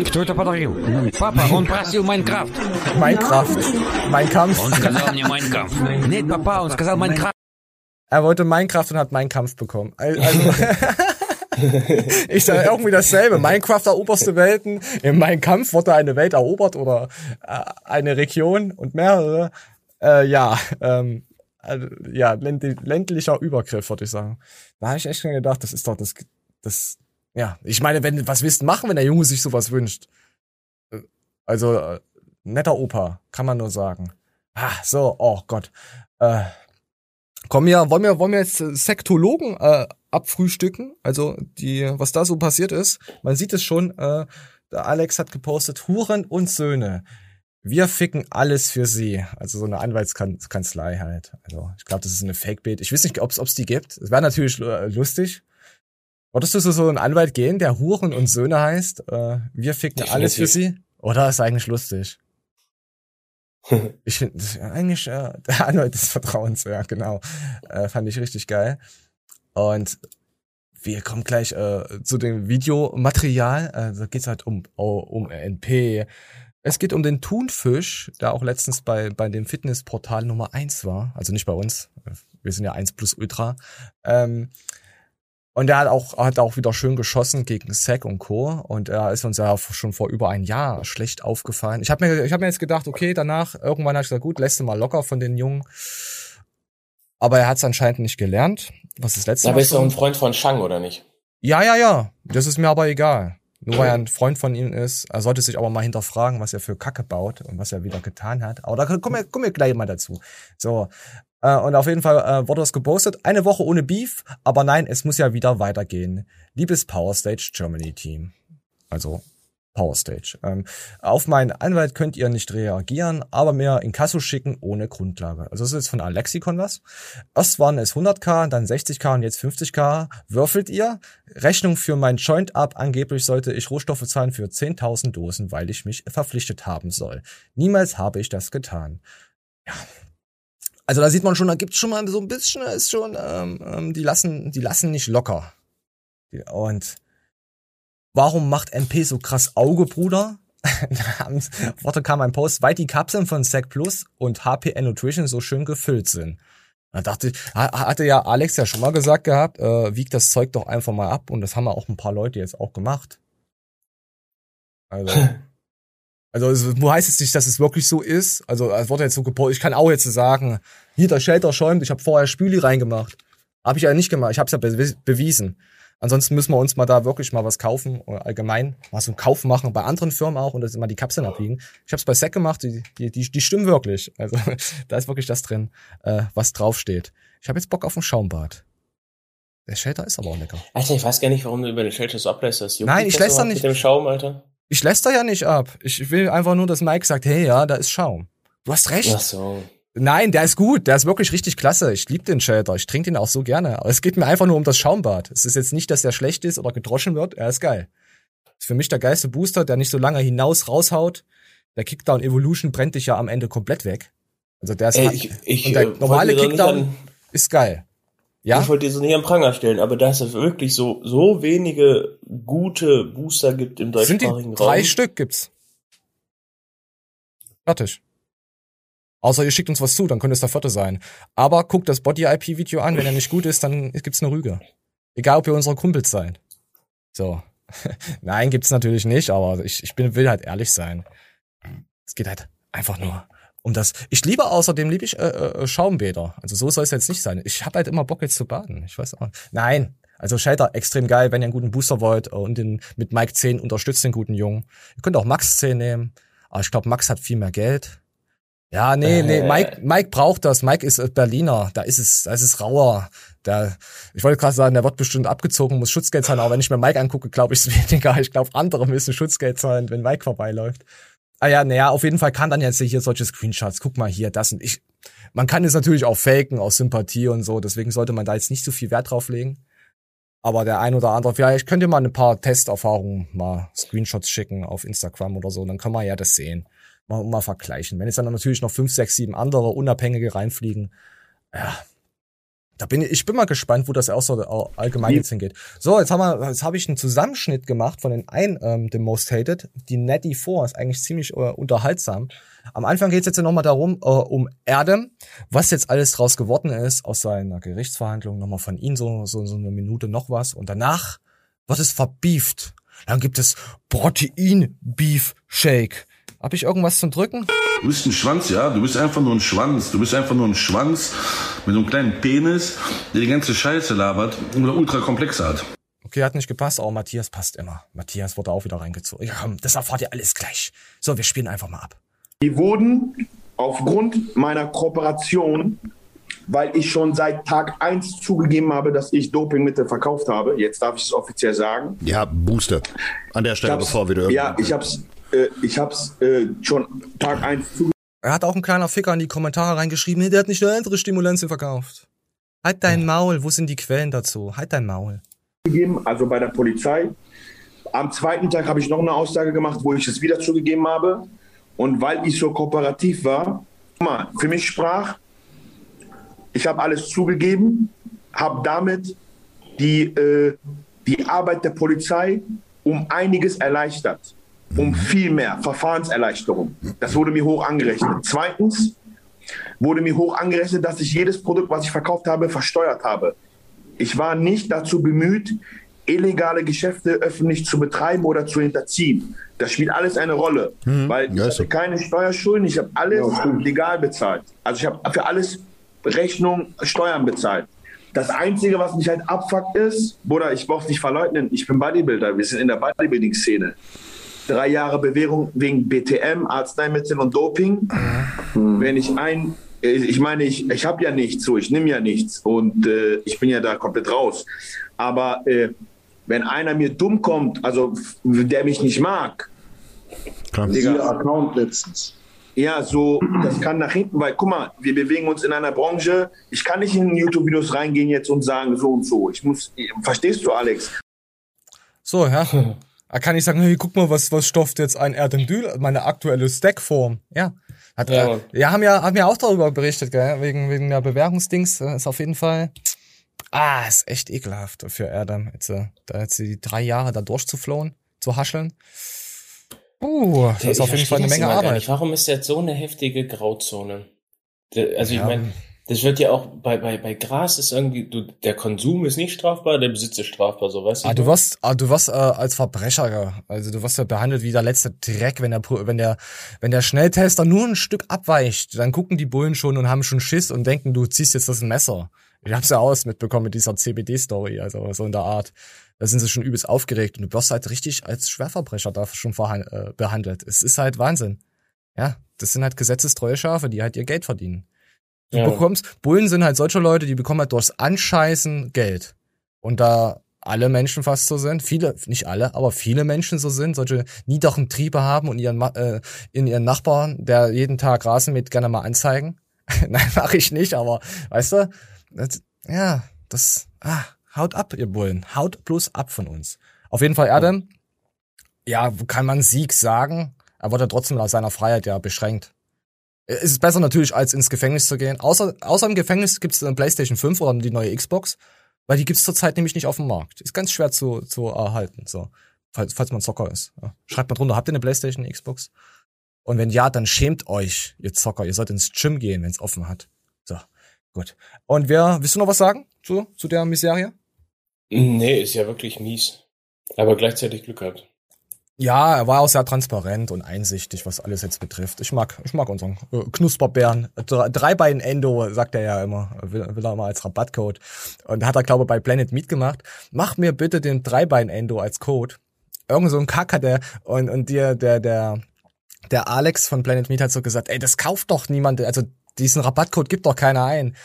Кто это подарил? Папа, он просил Майнкрафт. Minecraft. Mein Kampf. Он сказал мне Майнкрафт. Нет, папа, он сказал Майнкрафт. Er wollte Minecraft und hat Mein Kampf bekommen. Al- Also, ich sage irgendwie dasselbe. Minecraft eroberste Welten. In Kampf wurde eine Welt erobert oder äh, eine Region und mehrere. Äh, ja, ähm, also, ja, länd- ländlicher Übergriff, würde ich sagen. Da habe ich echt schon gedacht, das ist doch das, das, ja. Ich meine, wenn, was willst du machen, wenn der Junge sich sowas wünscht? Äh, Also, äh, netter Opa, kann man nur sagen. Ah, so, oh Gott. Äh, Kommen wir, wollen wir, wollen wir jetzt Sektologen äh, abfrühstücken? Also die, was da so passiert ist. Man sieht es schon. Äh, der Alex hat gepostet: Huren und Söhne. Wir ficken alles für sie. Also so eine Anwaltskanzlei halt. Also ich glaube, das ist eine Fake-Bild. Ich weiß nicht, ob es die gibt. Es wäre natürlich äh, lustig. Wolltest du so so einen Anwalt gehen, der Huren und Söhne heißt? Äh, wir ficken alles für Definitiv. sie? Oder ist eigentlich lustig? Ich finde eigentlich äh, der Anwalt des Vertrauens, ja, genau. Äh, fand ich richtig geil. Und wir kommen gleich äh, zu dem Videomaterial. Äh, da geht's halt um, oh, um NP. Es geht um den Thunfisch, der auch letztens bei, bei dem Fitnessportal Nummer eins war. Also nicht bei uns. Wir sind ja eins plus Ultra. Ähm, Und er hat auch, hat auch wieder schön geschossen gegen Sack und Co. Und er ist uns ja schon vor über ein Jahr schlecht aufgefallen. Ich habe mir, ich hab mir jetzt gedacht, okay, danach, irgendwann habe ich gesagt, gut, lässt du mal locker von den Jungen. Aber er hat es anscheinend nicht gelernt. Was ist das letzte Aber Mal ist doch schon? ein Freund von Shang, oder nicht? Ja, ja, ja. Das ist mir aber egal. Nur weil er ein Freund von ihm ist. Er sollte sich aber mal hinterfragen, was er für Kacke baut und was er wieder getan hat. Aber da kommen wir, kommen wir gleich mal dazu. So. Äh, und auf jeden Fall äh, wurde das gepostet. Eine Woche ohne Beef, aber nein, es muss ja wieder weitergehen. Liebes Power Stage Germany Team. Also Power Stage. Ähm, auf meinen Anwalt könnt ihr nicht reagieren, aber mir in Kasso schicken ohne Grundlage. Also das ist jetzt von Alexikon was. Erst waren es 100k, dann 60k und jetzt 50k. Würfelt ihr? Rechnung für mein Joint ab. Angeblich sollte ich Rohstoffe zahlen für 10.000 Dosen, weil ich mich verpflichtet haben soll. Niemals habe ich das getan. Ja. Also da sieht man schon, da gibt's schon mal so ein bisschen, da ist schon, ähm, ähm, die lassen, die lassen nicht locker. Und Warum macht MP so krass Auge, Bruder? Worte kam ein Post, weil die Kapseln von Sec Plus und HPN Nutrition so schön gefüllt sind. Da dachte ich, ha- hatte ja Alex ja schon mal gesagt gehabt, äh, wiegt das Zeug doch einfach mal ab und das haben ja auch ein paar Leute jetzt auch gemacht. Also, also es heißt es nicht, dass es wirklich so ist. Also es wurde jetzt so gepostet. Ich kann auch jetzt sagen, hier der Shelter schäumt, ich habe vorher Spüli reingemacht. Habe ich ja nicht gemacht, ich habe es ja be bewiesen. Ansonsten müssen wir uns mal da wirklich mal was kaufen oder allgemein mal so einen Kauf machen bei anderen Firmen auch und das mal die Kapseln abwiegen. Ich habe es bei Sec gemacht, die, die, die, die stimmen wirklich. Also da ist wirklich das drin, äh, was draufsteht. Ich habe jetzt Bock auf ein Schaumbad. Der Shelter ist aber auch lecker. Alter, ich weiß gar nicht, warum du über den Shelter so ablässt. Nein, ich lässt doch nicht. Mit dem Schaum, Alter. Ich lässt da ja nicht ab. Ich will einfach nur, dass Mike sagt, hey, ja, da ist Schaum. Du hast recht. Ach so. Nein, der ist gut, der ist wirklich richtig klasse. Ich liebe den Shelter, ich trinke den auch so gerne. Aber es geht mir einfach nur um das Schaumbad. Es ist jetzt nicht, dass der schlecht ist oder gedroschen wird, er ist geil. Ist für mich der geilste Booster, der nicht so lange hinaus raushaut. Der Kickdown Evolution brennt dich ja am Ende komplett weg. Also der ist Ey, ich, ich, und äh, der normale Kickdown ist geil. Ja? Ich wollte dir so nicht am Pranger stellen, aber dass es wirklich so, so wenige gute Booster gibt im Sind die deutschsprachigen drei Raum. Stück gibt's. Fertig. Außer ihr schickt uns was zu, dann könnte es der vierte sein. Aber guckt das Body-IP-Video an, wenn er nicht gut ist, dann gibt's eine Rüge. Egal, ob ihr unsere Kumpels seid. So. Nein, gibt's natürlich nicht, aber ich, ich bin, will halt ehrlich sein. Es geht halt einfach nur um das. Ich liebe außerdem, liebe ich äh, äh, Schaumbäder. Also so soll es jetzt nicht sein. Ich habe halt immer Bock jetzt zu baden. Ich weiß auch. Nein, also Shelter extrem geil, wenn ihr einen guten Booster wollt und den mit Mike 10 unterstützt den guten Jungen. Ihr könnt auch Max 10 nehmen, aber ich glaube, Max hat viel mehr Geld. Ja, nee, nee, Äh. Mike, Mike braucht das. Mike ist äh, Berliner. Da ist es, da ist es rauer. Da, ich wollte gerade sagen, der wird bestimmt abgezogen, muss Schutzgeld zahlen. Aber wenn ich mir Mike angucke, glaube ich es weniger. Ich glaube, andere müssen Schutzgeld zahlen, wenn Mike vorbeiläuft. Ah ja, naja, auf jeden Fall kann dann jetzt hier solche Screenshots. Guck mal hier, das und ich. Man kann es natürlich auch faken aus Sympathie und so. Deswegen sollte man da jetzt nicht so viel Wert drauf legen. Aber der ein oder andere, vielleicht könnt ihr mal ein paar Testerfahrungen mal Screenshots schicken auf Instagram oder so. Dann kann man ja das sehen. Mal, mal vergleichen. Wenn jetzt dann natürlich noch fünf, sechs, sieben andere Unabhängige reinfliegen, ja, da bin ich, ich bin mal gespannt, wo das auch so all- allgemein jetzt hingeht. So, jetzt haben wir, jetzt habe ich einen Zusammenschnitt gemacht von den ein, ähm, dem Most Hated. Die Netty 4 ist eigentlich ziemlich äh, unterhaltsam. Am Anfang geht es jetzt nochmal darum, äh, um Erdem, was jetzt alles draus geworden ist aus seiner Gerichtsverhandlung, nochmal von ihm so, so, so eine Minute noch was. Und danach wird es verbieft. Dann gibt es Protein-Beef-Shake. Hab ich irgendwas zum Drücken? Du bist ein Schwanz, ja? Du bist einfach nur ein Schwanz. Du bist einfach nur ein Schwanz mit so einem kleinen Penis, der die ganze Scheiße labert und eine ultra komplexe hat. Okay, hat nicht gepasst, aber Matthias passt immer. Matthias wurde auch wieder reingezogen. Ja, komm, das erfahrt ihr alles gleich. So, wir spielen einfach mal ab. Die wurden aufgrund meiner Kooperation, weil ich schon seit Tag 1 zugegeben habe, dass ich Dopingmittel verkauft habe, jetzt darf ich es offiziell sagen. Ja, Booster. An der Stelle, bevor wir Ja, ich hab's, äh, ich hab's äh, schon Tag 1 zugegeben. Er hat auch ein kleiner Ficker in die Kommentare reingeschrieben, der hat nicht nur andere Stimulantien verkauft. Halt dein Maul, wo sind die Quellen dazu? Halt dein Maul. also bei der Polizei. Am zweiten Tag habe ich noch eine Aussage gemacht, wo ich es wieder zugegeben habe. Und weil ich so kooperativ war, für mich sprach, ich habe alles zugegeben, habe damit die, äh, die Arbeit der Polizei um einiges erleichtert. Um viel mehr Verfahrenserleichterung. Das wurde mir hoch angerechnet. Zweitens wurde mir hoch angerechnet, dass ich jedes Produkt, was ich verkauft habe, versteuert habe. Ich war nicht dazu bemüht, illegale Geschäfte öffentlich zu betreiben oder zu hinterziehen. Das spielt alles eine Rolle, weil ich hatte keine Steuerschulden, ich habe alles legal bezahlt. Also ich habe für alles Rechnung, Steuern bezahlt. Das Einzige, was mich halt abfuckt ist, Bruder, ich brauch's nicht verleugnen, ich bin Bodybuilder, wir sind in der Bodybuilding-Szene. Drei Jahre Bewährung wegen BTM, Arzneimittel und Doping. Wenn ich ein, ich meine, ich, ich habe ja nichts, so, ich nehme ja nichts und äh, ich bin ja da komplett raus. Aber äh, wenn einer mir dumm kommt, also der mich nicht mag, Siehe Account letztens. ja, so, das kann nach hinten, weil guck mal, wir bewegen uns in einer Branche. Ich kann nicht in YouTube-Videos reingehen jetzt und sagen so und so. Ich muss, verstehst du, Alex? So, ja. Da kann ich sagen, hey, guck mal, was, was stofft jetzt ein Erdendül, meine aktuelle Stackform. Ja. Hat, Ja, äh, ja, haben ja, haben ja auch darüber berichtet, gell? Wegen, wegen der Bewährungsdings. äh, Ist auf jeden Fall. Ah, ist echt ekelhaft für Erdem, jetzt, äh, da jetzt die drei Jahre da durchzuflohen, zu hascheln. Uh, das Ja, ist auf ich jeden Fall eine Menge Arbeit. Warum ist das so eine heftige Grauzone? Also Ja. ich meine, das wird ja auch bei, bei, bei Gras ist irgendwie, du, der Konsum ist nicht strafbar, der Besitz ist strafbar, so weißt Ah, du wirst, ah, du wirst äh, als Verbrecher, also du wirst ja behandelt wie der letzte Dreck, wenn der, wenn der, wenn der Schnelltester nur ein Stück abweicht, dann gucken die Bullen schon und haben schon Schiss und denken, du ziehst jetzt das Messer. Ich hab's ja aus mitbekommen mit dieser CBD-Story, also so in der Art. Da sind sie schon übelst aufgeregt und du wirst halt richtig als Schwerverbrecher da schon äh, behandelt. Es ist halt Wahnsinn. Ja, das sind halt gesetzestreue Schafe, die halt ihr Geld verdienen. Du Ja. bekommst, Bullen sind halt solche Leute, die bekommen halt durchs Anscheißen Geld. Und da alle Menschen fast so sind, viele, nicht alle, aber viele Menschen so sind, solche niederen Triebe haben und ihren, äh, in ihren Nachbarn, der jeden Tag Rasen mäht, gerne mal anzeigen. Nein, mache ich nicht, aber weißt du, das, ja, das, ah, haut ab, ihr Bullen, haut bloß ab von uns. Auf jeden Fall, Adam, ja, kann man Sieg sagen, er wurde trotzdem aus seiner Freiheit ja beschränkt. Es ist besser natürlich, als ins Gefängnis zu gehen. Außer, außer im Gefängnis gibt's eine PlayStation 5 oder die neue Xbox, weil die gibt's zurzeit nämlich nicht auf dem Markt. Ist ganz schwer zu, zu erhalten, so. Falls, falls man Zocker ist. Ja. Schreibt mal drunter, habt ihr eine PlayStation, eine Xbox? Und wenn ja, dann schämt euch, ihr Zocker. Ihr sollt ins Gym gehen, wenn's offen hat. So, gut. Und wer, willst du noch was sagen zu, zu der Miserie? Nee, ist ja wirklich mies. Aber gleichzeitig Glück gehabt. Ja, er war auch sehr transparent und einsichtig, was alles jetzt betrifft. Ich mag, ich mag unseren äh, Knusperbären. Dre- Dreibein-Endo, sagt er ja immer. Will, will er immer als Rabattcode. Und hat er, glaube ich, bei Planet Meat gemacht. Mach mir bitte den Dreibein-Endo als Code. Irgend so ein Kack hat er, und, und dir, der, der, der Alex von Planet Meat hat so gesagt, ey, das kauft doch niemand, also diesen Rabattcode gibt doch keiner ein.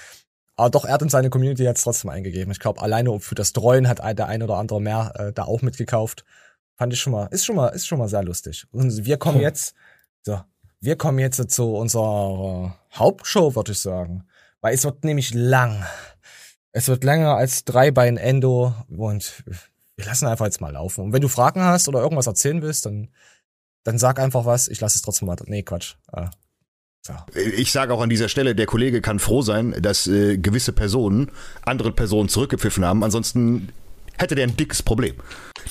Aber doch, er hat in seine Community jetzt trotzdem eingegeben. Ich glaube, alleine für das Treuen hat der ein oder andere mehr äh, da auch mitgekauft. Fand ich schon mal, ist schon mal, ist schon mal sehr lustig. Und wir kommen jetzt, so, wir kommen jetzt zu unserer Hauptshow, würde ich sagen. Weil es wird nämlich lang. Es wird länger als Dreibein Endo und wir lassen einfach jetzt mal laufen. Und wenn du Fragen hast oder irgendwas erzählen willst, dann, dann sag einfach was. Ich lasse es trotzdem weiter. Nee, Quatsch. Äh, Ich sage auch an dieser Stelle, der Kollege kann froh sein, dass äh, gewisse Personen andere Personen zurückgepfiffen haben. Ansonsten hätte der ein dickes Problem.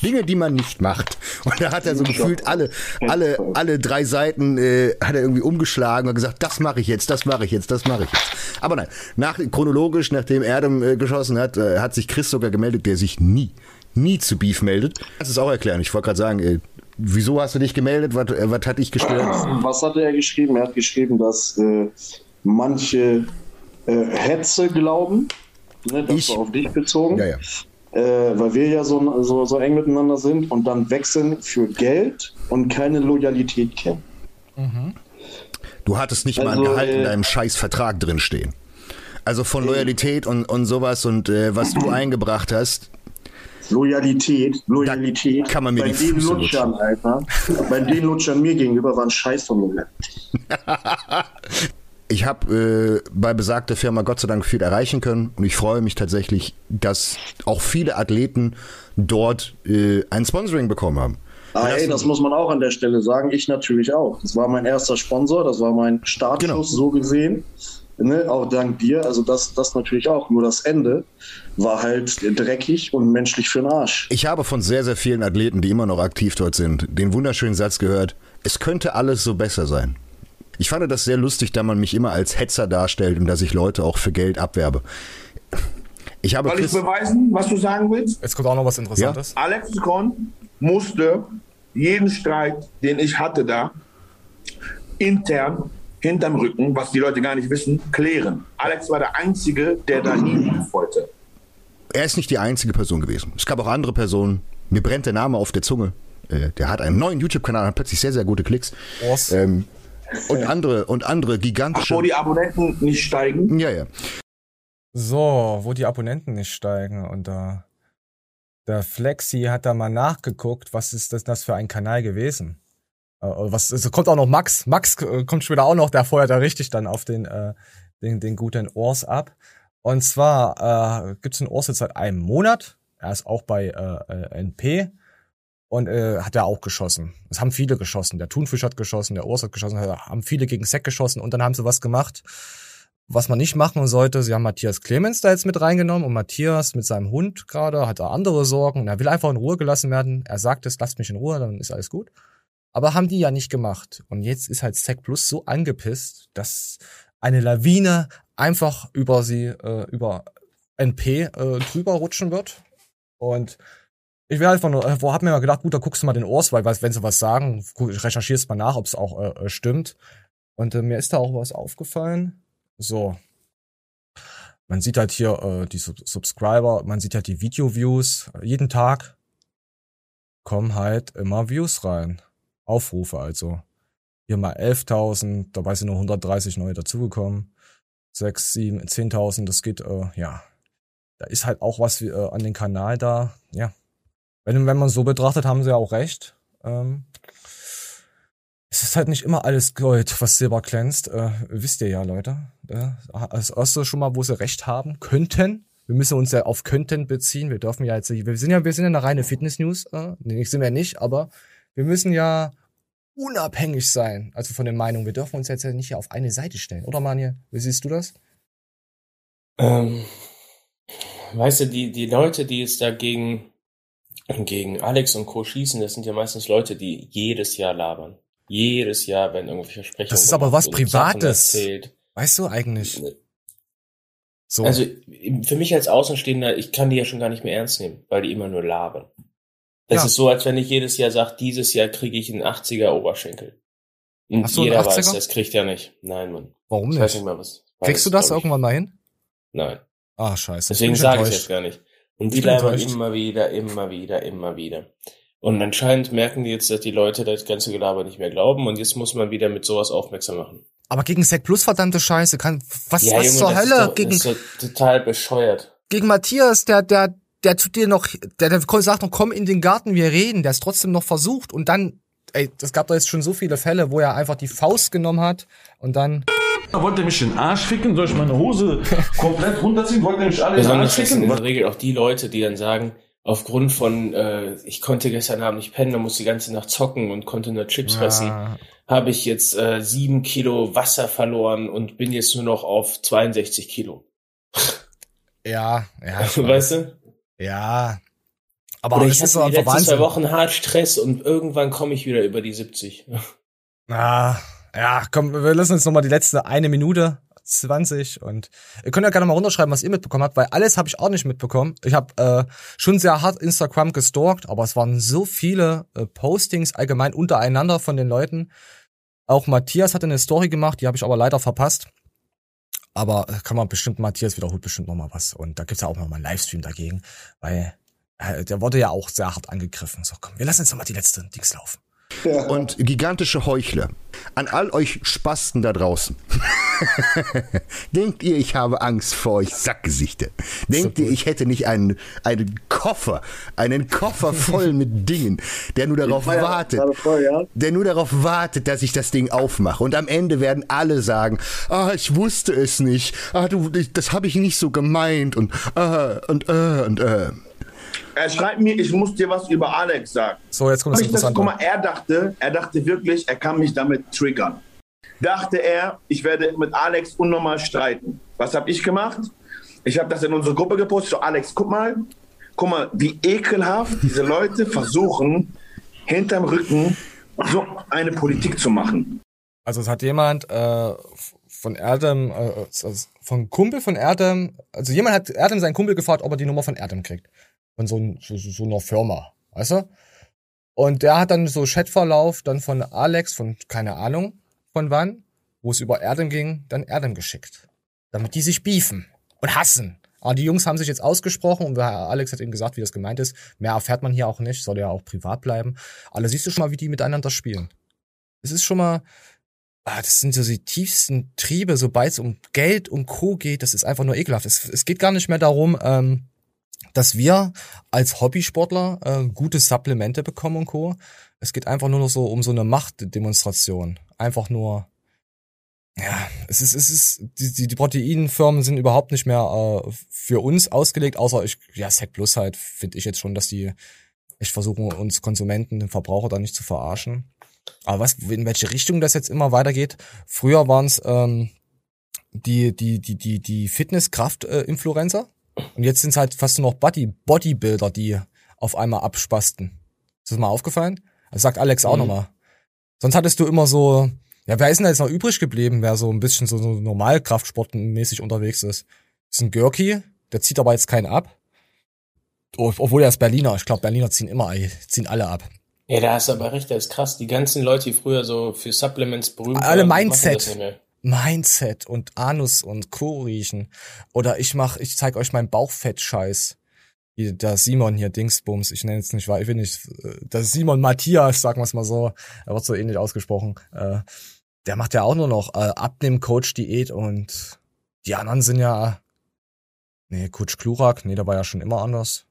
Dinge, die man nicht macht. Und da hat er so gefühlt alle, alle, alle drei Seiten äh, hat er irgendwie umgeschlagen und gesagt, das mache ich jetzt, das mache ich jetzt, das mache ich jetzt. Aber nein, nach, chronologisch, nachdem Erdem äh, geschossen hat, äh, hat sich Chris sogar gemeldet, der sich nie, nie zu Beef meldet. Das ist auch erklären. Ich wollte gerade sagen, äh, wieso hast du dich gemeldet? Was, äh, was hat dich gestört? Was hatte er geschrieben? Er hat geschrieben, dass äh, manche äh, Hetze glauben, ne, das war auf dich bezogen, Ja, ja. Äh, weil wir ja so, so, so eng miteinander sind und dann wechseln für Geld und keine Loyalität kennen. Du hattest nicht mal ein Also, Gehalt in äh, deinem scheiß Vertrag drinstehen. Also von Loyalität und, und sowas und äh, was du eingebracht hast. Loyalität, Loyalität. kann man mir bei die den Füße Lutschern, Alter. bei den Lutschern mir gegenüber waren Scheiß von mir. Ich habe äh, bei besagter Firma Gott sei Dank viel erreichen können und ich freue mich tatsächlich, dass auch viele Athleten dort äh, ein Sponsoring bekommen haben. Ah, ey, das muss man auch an der Stelle sagen. Ich natürlich auch. Das war mein erster Sponsor, das war mein Startschuss Genau. so gesehen. Ne, auch dank dir. Also das, das natürlich auch. Nur das Ende war halt dreckig und menschlich für den Arsch. Ich habe von sehr, sehr vielen Athleten, die immer noch aktiv dort sind, den wunderschönen Satz gehört, es könnte alles so besser sein. Ich fand das sehr lustig, da man mich immer als Hetzer darstellt und dass ich Leute auch für Geld abwerbe. Ich habe Soll ich beweisen, was du sagen willst? Jetzt kommt auch noch was Interessantes. Alex Con musste jeden Streit, den ich hatte da, intern hinterm Rücken, was die Leute gar nicht wissen, klären. Alex war der Einzige, der da nie wollte. er ist nicht die einzige Person gewesen. Es gab auch andere Personen. Mir brennt der Name auf der Zunge. Äh, Der hat einen neuen YouTube-Kanal, hat plötzlich sehr, sehr gute Klicks. Ähm, und andere, und andere Ach, gigantische. wo die Abonnenten nicht steigen. ja, ja. So, wo die Abonnenten nicht steigen und da der Flexi hat da mal nachgeguckt, was ist das, das für ein Kanal gewesen? Äh, was also kommt auch noch Max, Max äh, kommt später auch noch, der feuert da richtig dann auf den äh, den, den guten Ors ab. Und zwar äh, gibt's einen Ors jetzt seit einem Monat. Er ist auch bei äh, äh, NP und äh, hat er auch geschossen. Es haben viele geschossen. Der Thunfisch hat geschossen, der Ors hat geschossen, haben viele gegen Sek geschossen und dann haben sie was gemacht was man nicht machen sollte, sie haben Matthias Clemens da jetzt mit reingenommen und Matthias mit seinem Hund gerade hat da andere Sorgen und er will einfach in Ruhe gelassen werden. Er sagt es, lasst mich in Ruhe, dann ist alles gut. Aber haben die ja nicht gemacht. Und jetzt ist halt Sec Plus so angepisst, dass eine Lawine einfach über sie, äh, über NP äh, drüber rutschen wird. Und ich wäre einfach nur, äh, wo hab mir mal gedacht, gut, da guckst du mal den Ors, weil wenn sie was sagen, recherchierst mal nach, ob es auch äh, äh, stimmt. Und äh, mir ist da auch was aufgefallen. So. Man sieht halt hier äh, die Sub Subscriber, man sieht halt die Video-Views. Jeden Tag kommen halt immer Views rein. Aufrufe also. Hier mal 11.000, dabei sind nur 130 neue dazugekommen. 6, 7, 10.000, das geht, äh, ja. Da ist halt auch was äh, an den Kanal da, ja. Wenn, wenn man so betrachtet, haben sie ja auch recht. Ähm, es ist halt nicht immer alles Gold, was Silber glänzt. Äh, wisst ihr ja, Leute. Äh, das erste schon mal, wo sie recht haben könnten. Wir müssen uns ja auf könnten beziehen. Wir dürfen ja jetzt, wir sind ja, wir sind ja eine reine Fitness-News. Äh, nee, sind wir nicht, aber wir müssen ja unabhängig sein. Also von den Meinungen. Wir dürfen uns jetzt ja nicht auf eine Seite stellen. Oder Manje, wie siehst du das? Ähm, weißt du, die, die Leute, die jetzt dagegen gegen Alex und Co. schießen, das sind ja meistens Leute, die jedes Jahr labern. Jedes Jahr werden irgendwelche Versprechungen Das ist aber was Privates. erzählt. Weißt du eigentlich? So. Also für mich als Außenstehender, ich kann die ja schon gar nicht mehr ernst nehmen, weil die immer nur labern. Das Ja. ist so, als wenn ich jedes Jahr sage, dieses Jahr kriege ich einen 80er Oberschenkel. Und einen jeder 80er? weiß, das kriegt er nicht. Nein, Mann. Warum ich nicht? Weiß nicht mal, was, Kriegst du das ich. irgendwann mal hin? Nein. Ah, scheiße. Deswegen ich sage ich jetzt gar nicht. Und die labern immer wieder, immer wieder, immer wieder. Und anscheinend merken die jetzt, dass die Leute das ganze Gelaber nicht mehr glauben und jetzt muss man wieder mit sowas aufmerksam machen. Aber gegen Sec Plus verdammte Scheiße. Kann, was, ja, was Junge, zur das Hölle? Ist doch, gegen, das total bescheuert. gegen Matthias, der, der, der tut dir noch, der, der sagt noch, komm in den Garten, wir reden, der ist trotzdem noch versucht und dann, ey, es gab doch jetzt schon so viele Fälle, wo er einfach die Faust genommen hat und dann. Wollt ihr mich in den Arsch ficken? Soll ich meine Hose komplett runterziehen? Wollt ihr mich alle in den Besonders Arsch das sind in ficken? der Regel auch die Leute, die dann sagen, aufgrund von, äh, ich konnte gestern Abend nicht pennen, musste die ganze Nacht zocken und konnte nur Chips Ja. fressen, habe ich jetzt äh, sieben Kilo Wasser verloren und bin jetzt nur noch auf 62 Kilo. Ja, ja. weißt du? Ja. Aber Oder es ich ist hatte die letzten zwei. Wochen hart Stress und irgendwann komme ich wieder über die 70. Ah, ja, komm, wir lassen uns noch mal die letzte eine Minute 20 und ihr könnt ja gerne mal runterschreiben, was ihr mitbekommen habt, weil alles habe ich auch nicht mitbekommen. Ich habe äh, schon sehr hart Instagram gestalkt, aber es waren so viele äh, Postings allgemein untereinander von den Leuten. Auch Matthias hatte eine Story gemacht, die habe ich aber leider verpasst. Aber äh, kann man bestimmt, Matthias wiederholt bestimmt noch mal was. Und da gibt's ja auch noch mal einen Livestream dagegen, weil äh, der wurde ja auch sehr hart angegriffen. So, komm, wir lassen jetzt noch mal die letzte Dings laufen. Und gigantische Heuchler. An all euch Spasten da draußen. Denkt ihr, ich habe Angst vor euch Sackgesichter? Denkt ihr, ich hätte nicht einen, einen Koffer, einen Koffer voll mit Dingen, der nur darauf ja wartet, voll, ja. der nur darauf wartet, dass ich das Ding aufmache. Und am Ende werden alle sagen, ah, ich wusste es nicht, ah, du, das habe ich nicht so gemeint und, ah, und, äh, und, äh. Er schreibt mir, ich muss dir was über Alex sagen. So, jetzt kommt das Interessante. guck mal, er dachte, er dachte wirklich, er kann mich damit triggern. Dachte er, ich werde mit Alex unnormal streiten. Was habe ich gemacht? Ich habe das in unsere Gruppe gepostet. So, Alex, guck mal, guck mal, wie ekelhaft diese Leute versuchen, hinterm Rücken so eine Politik zu machen. Also es hat jemand äh, von Erdem, äh, also von Kumpel von Erdem, also jemand hat Erdem seinen Kumpel gefragt, ob er die Nummer von Erdem kriegt. Von so, so, so, einer Firma, weißt du? Und der hat dann so Chatverlauf dann von Alex, von keine Ahnung von wann, wo es über Erdem ging, dann Erdem geschickt. Damit die sich beefen und hassen. Aber die Jungs haben sich jetzt ausgesprochen und Alex hat eben gesagt, wie das gemeint ist. Mehr erfährt man hier auch nicht, soll ja auch privat bleiben. Aber siehst du schon mal, wie die miteinander spielen. Es ist schon mal, ah, das sind so die tiefsten Triebe, sobald es um Geld und Co. geht, das ist einfach nur ekelhaft. Es, es geht gar nicht mehr darum, ähm, dass wir als Hobbysportler äh, gute Supplemente bekommen und Co. Es geht einfach nur noch so um so eine Machtdemonstration. Einfach nur, ja, es ist, es ist, die, die, die Proteinfirmen sind überhaupt nicht mehr äh, für uns ausgelegt, außer ich, ja, Sec Plus halt, finde ich jetzt schon, dass die echt versuchen, uns Konsumenten, den Verbraucher da nicht zu verarschen. Aber was, in welche Richtung das jetzt immer weitergeht? Früher waren es ähm, die, die, die, die, die Fitness-Kraft-Influencer. Und jetzt sind es halt fast nur noch Body, Bodybuilder, die auf einmal abspasten. Ist das mal aufgefallen? Das sagt Alex auch Mhm. nochmal. Sonst hattest du immer so, ja, wer ist denn da jetzt noch übrig geblieben, wer so ein bisschen so, so normal Kraftsportmäßig unterwegs ist? Das ist ein Görki, der zieht aber jetzt keinen ab. Oh, Obwohl er ist Berliner. Ich glaube, Berliner ziehen immer, ziehen alle ab. Ja, da hast du aber recht, das ist krass. Die ganzen Leute, die früher so für Supplements berühmt Alle waren, Mindset. Das. Mindset und Anus und Co. riechen. Oder ich mach, ich zeig euch meinen Bauchfett-Scheiß. Der Simon hier, Dingsbums, ich nenne es nicht, weil ich will nicht, äh, der Simon Matthias, sagen wir es mal so, er wird so ähnlich ausgesprochen, äh, der macht ja auch nur noch äh, Abnehmen-Coach-Diät und die anderen sind ja, nee, Coach Klurak, nee, der war ja schon immer anders.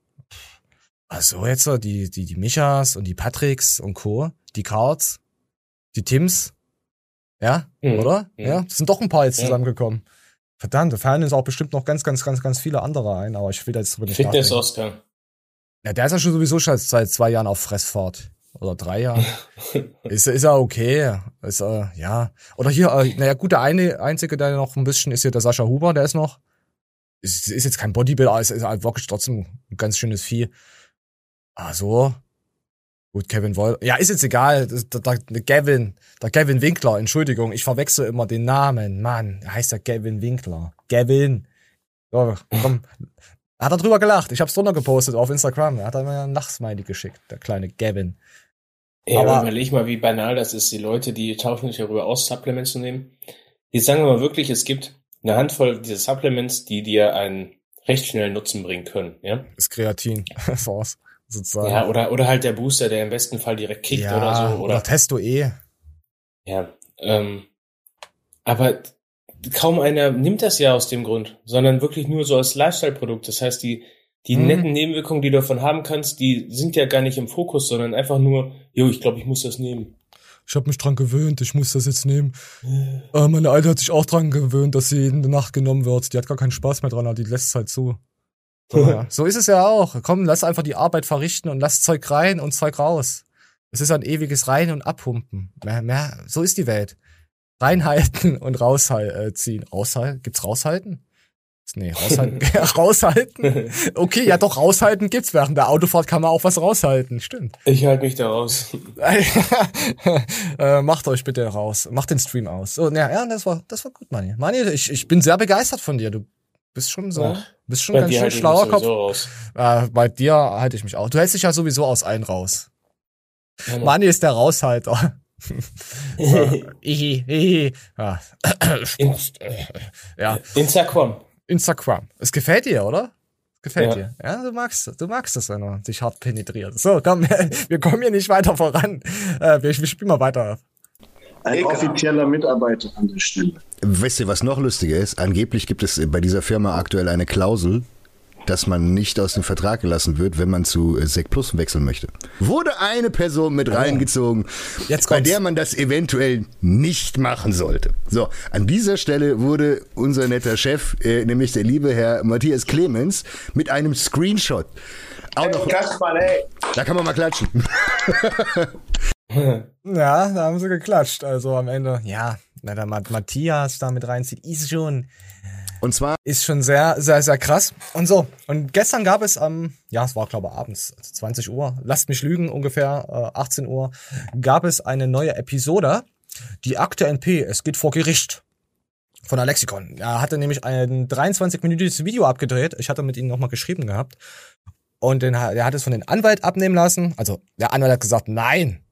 Also jetzt so, die, die, die Michas und die Patricks und Co., die Cards, die Tims, ja, Mhm. oder? Mhm. Ja, das sind doch ein paar jetzt Ja. zusammengekommen. Verdammt, da fallen uns auch bestimmt noch ganz, ganz, ganz, ganz viele andere ein, aber ich will da jetzt drüber nicht nachdenken. Fitness-Oscar. Ja, der ist ja schon sowieso schon seit zwei Jahren auf Fressfahrt. Oder drei Jahren. ist, ist ja okay. Ist, äh, ja. Oder hier, äh, naja, gut, der eine, einzige, der noch ein bisschen ist hier der Sascha Huber, der ist noch. Ist, ist jetzt kein Bodybuilder, ist, ist halt wirklich trotzdem ein ganz schönes Vieh. Ah, so. Gut, Kevin Woll. Ja, ist jetzt egal. Das, der, der, der Gavin, der Gavin Winkler, Entschuldigung, ich verwechsel immer den Namen. Mann, er heißt ja Gavin Winkler. Gavin. So, komm. Hat er drüber gelacht. Ich hab's drunter gepostet auf Instagram. Er hat dann mal ein Lachsmiley geschickt, der kleine Gavin. Ja, Aber- aber überleg mal, wie banal das ist. Die Leute, die tauschen sich darüber aus, Supplements zu nehmen. Jetzt sagen wir mal wirklich, es gibt eine Handvoll dieser Supplements, die dir einen recht schnellen Nutzen bringen können, ja? Das Kreatin. Source, sozusagen. Ja, oder, oder halt der Booster, der im besten Fall direkt kickt Ja, oder so, oder, oder Testo E. ja, ähm, aber kaum einer nimmt das ja aus dem Grund, sondern wirklich nur so als Lifestyle-Produkt. Das heißt, die, die Mhm. netten Nebenwirkungen, die du davon haben kannst, die sind ja gar nicht im Fokus, sondern einfach nur, jo, ich glaube, ich muss das nehmen. Ich habe mich dran gewöhnt, ich muss das jetzt nehmen. Äh, meine Alte hat sich auch dran gewöhnt, dass sie in der Nacht genommen wird. Die hat gar keinen Spaß mehr dran, die lässt es halt zu. So, so ist es ja auch. Komm, lass einfach die Arbeit verrichten und lass Zeug rein und Zeug raus. Es ist ein ewiges Rein- und Abpumpen. Mehr, mehr, so ist die Welt. Reinhalten und rausziehen. Raushal Gibt's raushalten? Nee, raushalten. raushalten? Okay, ja doch, raushalten gibt's. Während der Autofahrt kann man auch was raushalten. Stimmt. Ich halte mich da raus. äh, macht euch bitte raus. Macht den Stream aus. So, ja, ja, das war, das war gut, Manni. Manni, ich, ich bin sehr begeistert von dir. Du bist schon so, Ach, bist schon bei ganz schön schlauer Kopf. Äh, bei dir halte ich mich auch. Du hältst dich ja sowieso aus allen raus. Ja, Mann. Manni ist der Raushalter. Ja. Ja. Instagram. Instagram. Es gefällt dir, oder? Gefällt Ja. dir. Ja, du magst, du magst es, wenn man sich hart penetriert. So, komm, wir kommen hier nicht weiter voran. Äh, wir, wir spielen mal weiter. Ein offizieller Mitarbeiter an der Stelle. Wisst ihr, was noch lustiger ist? Angeblich gibt es bei dieser Firma aktuell eine Klausel, dass man nicht aus dem Vertrag gelassen wird, wenn man zu Sec Plus wechseln möchte. Wurde eine Person mit reingezogen, Jetzt bei der man das eventuell nicht machen sollte. So, an dieser Stelle wurde unser netter Chef, äh, nämlich der liebe Herr Matthias Clemens, mit einem Screenshot auch noch. Ey. Da kann man mal klatschen. Ja, da haben sie geklatscht. Also am Ende, ja, na, der Mat- Matthias da mit reinzieht, ist schon, Und zwar ist schon sehr, sehr, sehr krass. Und so. Und gestern gab es am, ja, es war glaube ich abends, also 20 Uhr, lasst mich lügen, ungefähr äh, 18 Uhr, gab es eine neue Episode, die Akte NP, es geht vor Gericht. von der Lexikon. Er hatte nämlich ein 23-minütiges Video abgedreht. Ich hatte mit ihm nochmal geschrieben gehabt. Und den, er hat es von den Anwalt abnehmen lassen. Also der Anwalt hat gesagt, nein,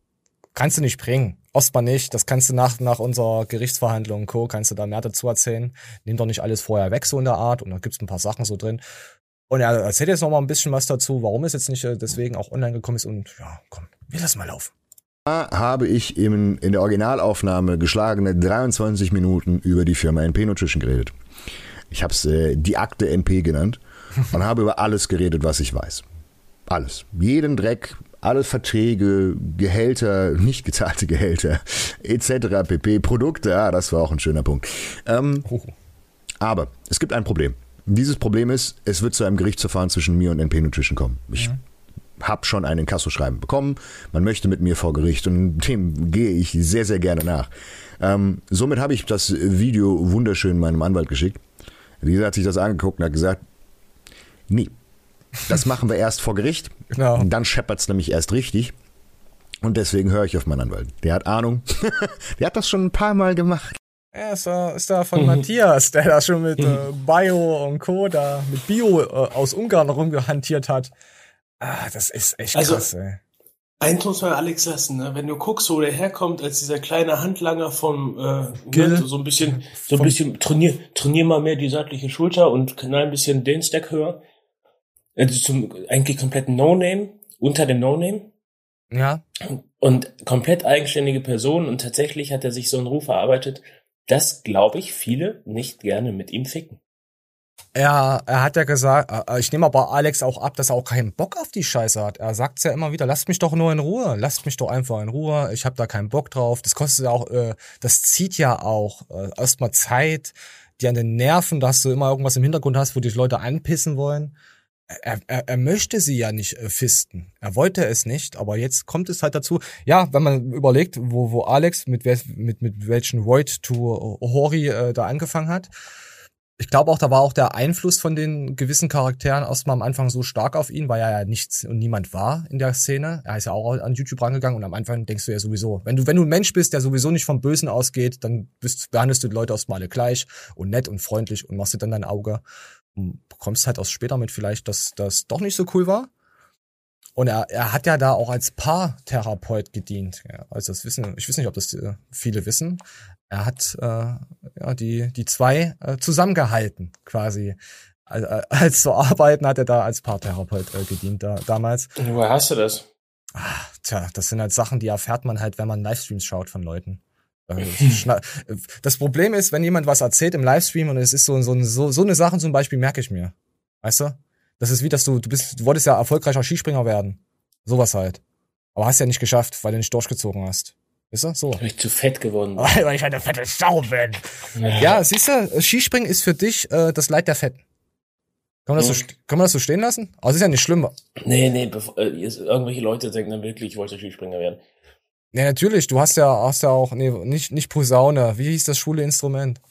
kannst du nicht bringen. Ostbar nicht. Das kannst du nach, nach unserer Gerichtsverhandlung und Co. kannst du da mehr dazu erzählen. Nimm doch nicht alles vorher weg, so in der Art. Und da gibt's ein paar Sachen so drin. Und er erzählt jetzt noch mal ein bisschen was dazu, warum es jetzt nicht äh, deswegen auch online gekommen ist. Und ja, komm, wir lassen mal laufen. Da habe ich in, in der Originalaufnahme geschlagene 23 Minuten über die Firma NP Nutrition geredet. Ich habe es äh, die Akte NP genannt und habe über alles geredet, was ich weiß. Alles. Jeden Dreck, alle Verträge, Gehälter, nicht gezahlte Gehälter, etc. pp. Produkte, ah, das war auch ein schöner Punkt. Ähm, aber es gibt ein Problem. Dieses Problem ist, es wird zu einem Gerichtsverfahren zwischen mir und NP Nutrition kommen. Ich habe schon ein Inkassoschreiben bekommen. Man möchte mit mir vor Gericht und dem gehe ich sehr, sehr gerne nach. Ähm, somit habe ich das Video wunderschön meinem Anwalt geschickt. Dieser hat sich das angeguckt und hat gesagt, nee, das machen wir erst vor Gericht. Genau. Dann scheppert's nämlich erst richtig. Und deswegen höre ich auf meinen Anwalt. Der hat Ahnung. Der hat das schon ein paar Mal gemacht. Er ist da, ist da von Matthias, der da schon mit äh, Bio und Co. da mit Bio äh, aus Ungarn rumgehantiert hat. Ah, das ist echt Also- krass, ey. Eins muss man Alex lassen, ne? wenn du guckst, wo der herkommt, als dieser kleine Handlanger vom äh, Gil. ne? so ein bisschen, so ein bisschen trainier, trainier mal mehr die seitliche Schulter und knall ein bisschen den Stack höher. Also zum eigentlich komplett No-Name, unter dem No-Name Ja. und komplett eigenständige Person und tatsächlich hat er sich so einen Ruf erarbeitet, dass, glaube ich, viele nicht gerne mit ihm ficken. Er, er hat ja gesagt, äh, ich nehme aber Alex auch ab, dass er auch keinen Bock auf die Scheiße hat. Er sagt's ja immer wieder, lasst mich doch nur in Ruhe, lasst mich doch einfach in Ruhe, ich habe da keinen Bock drauf. Das kostet ja auch, äh, das zieht ja auch äh, erstmal Zeit, die an den Nerven, dass du immer irgendwas im Hintergrund hast, wo dich Leute anpissen wollen. Er, er, er möchte sie ja nicht äh, fisten. Er wollte es nicht, aber jetzt kommt es halt dazu. Ja, wenn man überlegt, wo, wo Alex mit, mit, mit welchen Void to Hori äh, da angefangen hat. Ich glaube auch, da war auch der Einfluss von den gewissen Charakteren erstmal am Anfang so stark auf ihn, weil er ja nichts und niemand war in der Szene. Er ist ja auch an YouTube rangegangen und am Anfang denkst du ja sowieso, wenn du, wenn du ein Mensch bist, der sowieso nicht vom Bösen ausgeht, dann bist, behandelst du die Leute erstmal alle gleich und nett und freundlich und machst dir dann dein Auge bekommst halt erst später mit vielleicht, dass das doch nicht so cool war. Und er, er hat ja da auch als Paartherapeut gedient. Ja, also das wissen, ich weiß nicht, ob das äh, viele wissen. Er hat äh, ja, die, die zwei äh, zusammengehalten, quasi. Als, äh, als zu arbeiten hat er da als Paartherapeut äh, gedient da, damals. Woher hast du das? Tja, das sind halt Sachen, die erfährt man halt, wenn man Livestreams schaut von Leuten. Schna- Das Problem ist, wenn jemand was erzählt im Livestream und es ist so, so, so, so eine Sache zum Beispiel, merke ich mir. Weißt du? Das ist wie, dass du, du bist, du wolltest ja erfolgreicher Skispringer werden. Sowas halt. Aber hast ja nicht geschafft, weil du nicht durchgezogen hast. Weißt du? So. Weil ich zu fett geworden bin. Weil ich eine fette Sau bin. Ja, siehst du, Skispringen ist für dich äh, das Leid der Fetten. Kann man, das so, kann man das so stehen lassen? Aber es ist ja nicht schlimm. Nee, nee, bevor, äh, irgendwelche Leute denken dann wirklich, ich wollte Skispringer werden. Ja, natürlich, du hast ja, hast ja auch, nee, nicht, nicht Posaune. Wie hieß das schwule Instrument?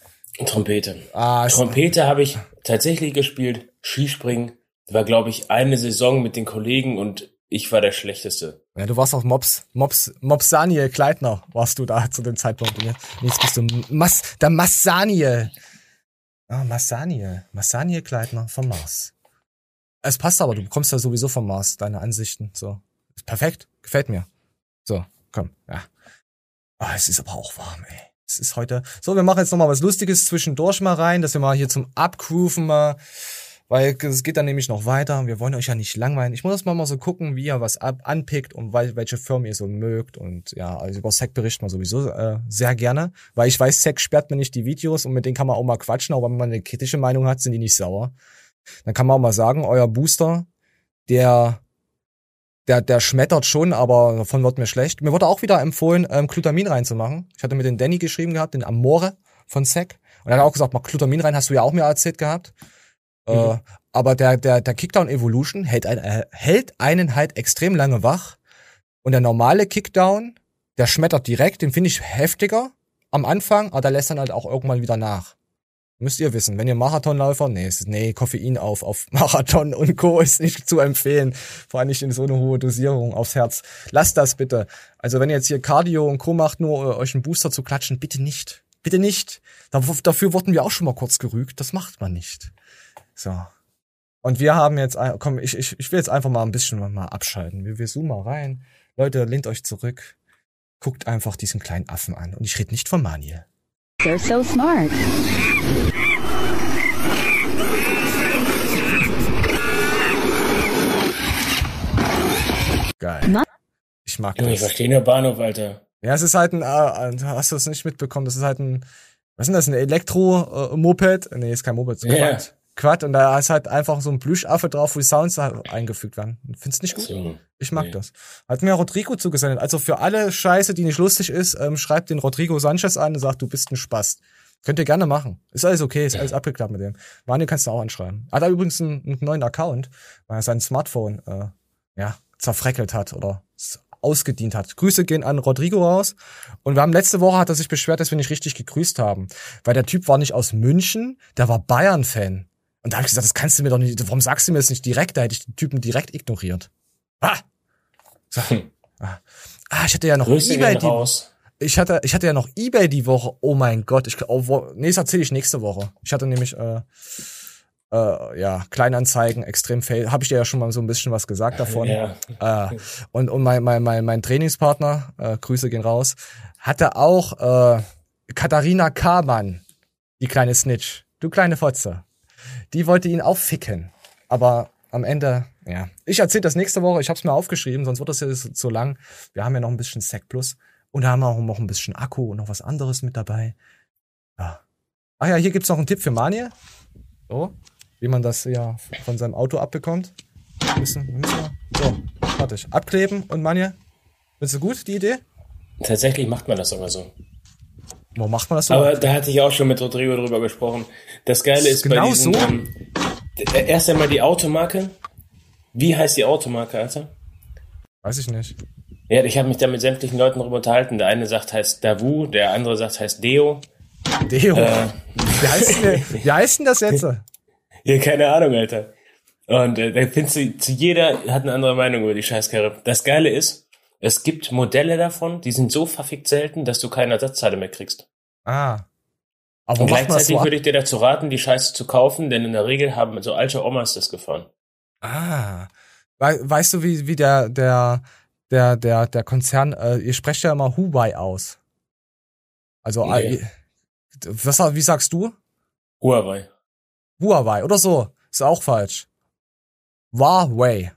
Trompete. Ah, Trompete habe ich tatsächlich gespielt. Skispringen war, glaube ich, eine Saison mit den Kollegen und ich war der Schlechteste. Ja, du warst auch Mops, Mops, Mopsaniel Kleitner warst du da zu dem Zeitpunkt. Und jetzt bist du Mas, der Massaniel. Ah, Massaniel. Massaniel Kleitner vom Mars. Es passt aber, du bekommst ja sowieso vom Mars deine Ansichten. So. Perfekt. Gefällt mir. So, komm, ja. Ah, es ist aber auch warm, ey. Es ist heute. So, wir machen jetzt noch mal was Lustiges zwischendurch mal rein, dass wir mal hier zum Abgrooven mal, weil es geht dann nämlich noch weiter. Wir wollen euch ja nicht langweilen. Ich muss erst mal so gucken, wie ihr was ab anpickt und wel welche Firmen ihr so mögt. Und ja, also über Sec berichten wir sowieso äh, sehr gerne, weil ich weiß, Sec sperrt mir nicht die Videos und mit denen kann man auch mal quatschen, aber wenn man eine kritische Meinung hat, sind die nicht sauer. Dann kann man auch mal sagen, euer Booster, der der, der schmettert schon, aber davon wird mir schlecht. Mir wurde auch wieder empfohlen, ähm, Glutamin reinzumachen. Ich hatte mit den Danny geschrieben gehabt, den Amore von Sec. Und er hat auch gesagt, mach Glutamin rein, hast du ja auch mir erzählt gehabt. Äh, aber der, der, der Kickdown Evolution hält, ein, äh, hält einen halt extrem lange wach. Und der normale Kickdown, der schmettert direkt, den finde ich heftiger am Anfang, aber der lässt dann halt auch irgendwann wieder nach. Müsst ihr wissen, wenn ihr Marathonläufer, nee, ist, nee, Koffein auf, auf Marathon und Co. ist nicht zu empfehlen. Vor allem nicht in so eine hohe Dosierung aufs Herz. Lasst das bitte. Also wenn ihr jetzt hier Cardio und Co. macht, nur äh, euch einen Booster zu klatschen, bitte nicht. Bitte nicht. Dafür wurden wir auch schon mal kurz gerügt. Das macht man nicht. So. Und wir haben jetzt, ein- komm, ich, ich, ich will jetzt einfach mal ein bisschen mal abschalten. Wir, wir zoomen mal rein. Leute, lehnt euch zurück. Guckt einfach diesen kleinen Affen an. Und ich rede nicht von Maniel. They're so smart. Geil. Ich mag Junge, ich das. verstehe der Bahnhof, Alter. Ja, es ist halt ein, äh, hast du das nicht mitbekommen? Das ist halt ein, was ist denn das, ein Elektro-Moped? Nee, ist kein Moped, ist Ja. Quad. Quad und da ist halt einfach so ein Plüschaffe drauf, wo die Sounds eingefügt werden. Findest du nicht gut? So. Ich mag Nee. das. Hat mir Rodrigo zugesendet. Also für alle Scheiße, die nicht lustig ist, ähm, schreibt den Rodrigo Sanchez an und sagt, du bist ein Spast. Könnt ihr gerne machen. Ist alles okay, ist alles abgeklappt mit dem. Manuel kannst du auch anschreiben. Hat er übrigens einen, einen neuen Account, weil er sein Smartphone äh, ja, zerfreckelt hat oder ausgedient hat. Grüße gehen an Rodrigo raus. Und wir haben letzte Woche hat er sich beschwert, dass wir nicht richtig gegrüßt haben. Weil der Typ war nicht aus München, der war Bayern-Fan. Und da habe ich gesagt, das kannst du mir doch nicht, warum sagst du mir das nicht direkt? Da hätte ich den Typen direkt ignoriert. Ah! So. Ah, Ah, ich hatte ja noch Grüße eBay gehen die, raus. ich hatte, ich hatte ja noch eBay die Woche. Oh mein Gott, ich oh, nee, das erzähle ich nächste Woche. Ich hatte nämlich äh, äh, ja Kleinanzeigen, extrem fail. Habe ich dir ja schon mal so ein bisschen was gesagt davon. Ja. Äh, und und mein mein mein mein Trainingspartner, äh, Grüße gehen raus, hatte auch äh, Katharina Kamann, die kleine Snitch, du kleine Fotze. Die wollte ihn auch ficken, aber am Ende, ja. Ich erzähle das nächste Woche. Ich habe es mir aufgeschrieben, sonst wird das ja so so lang. Wir haben ja noch ein bisschen Sec Plus und da haben wir auch noch ein bisschen Akku und noch was anderes mit dabei. Ja. Ach ja, hier gibt's noch einen Tipp für Manje. So, wie man das ja von seinem Auto abbekommt. Müssen, müssen. So, fertig. Abkleben und Manje. Findest du gut, die Idee? Tatsächlich macht man das aber so. Wo macht man das so? Aber da hatte ich auch schon mit Rodrigo drüber gesprochen. Das Geile ist Genau bei diesen, so? ähm, d- erst einmal die Automarke. Wie heißt die Automarke, Alter? Weiß ich nicht. Ja, ich habe mich da mit sämtlichen Leuten darüber unterhalten. Der eine sagt, heißt Davu, der andere sagt, heißt Deo. Deo. Äh, Wie, heißt denn, wie heißt denn das jetzt? ja, keine Ahnung, Alter. Und äh, da findest du, zu jeder hat eine andere Meinung über die Scheißkarre. Das Geile ist, es gibt Modelle davon, die sind so verfickt selten, dass du keine Ersatzteile mehr kriegst. Ah. Aber Und gleichzeitig so würde ich dir dazu raten, die Scheiße zu kaufen, denn in der Regel haben so alte Omas das gefahren. Ah. We weißt du, wie, wie der, der, der, der, der Konzern, äh, ihr sprecht ja immer Huawei aus. Also, Nee. äh, was, wie sagst du? Huawei. Huawei oder so. Ist auch falsch. Huawei.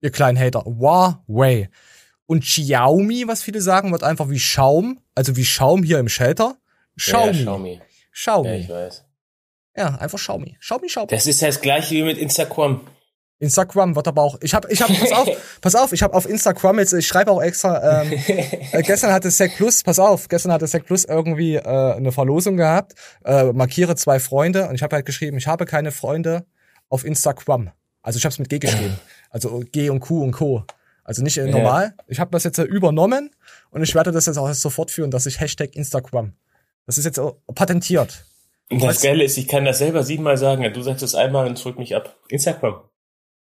Ihr kleinen Hater. Huawei. Und Xiaomi, was viele sagen, wird einfach wie Schaum, also wie Schaum hier im Shelter. Xiaomi. Ja, Xiaomi. Xiaomi. Ja, ich weiß. Ja, einfach Xiaomi. Xiaomi, Xiaomi. Das ist das gleiche wie mit Instagram. Instagram wird aber auch. Ich habe, ich habe, pass auf, pass auf, ich habe auf Instagram jetzt, ich schreibe auch extra. Ähm, äh, gestern hatte Sec Plus, pass auf, gestern hatte Sec Plus irgendwie äh, eine Verlosung gehabt. Äh, markiere zwei Freunde und ich habe halt geschrieben, ich habe keine Freunde auf Instagram. Also ich habe es mit G geschrieben, also G und Q und Co. Also nicht äh, normal. Ich habe das jetzt äh, übernommen und ich werde das jetzt auch sofort führen, dass ich Hashtag Instagram. Das ist jetzt äh, patentiert. Und das Geile ist, ich kann das selber siebenmal sagen. Du sagst es einmal und drück mich ab. Instagram.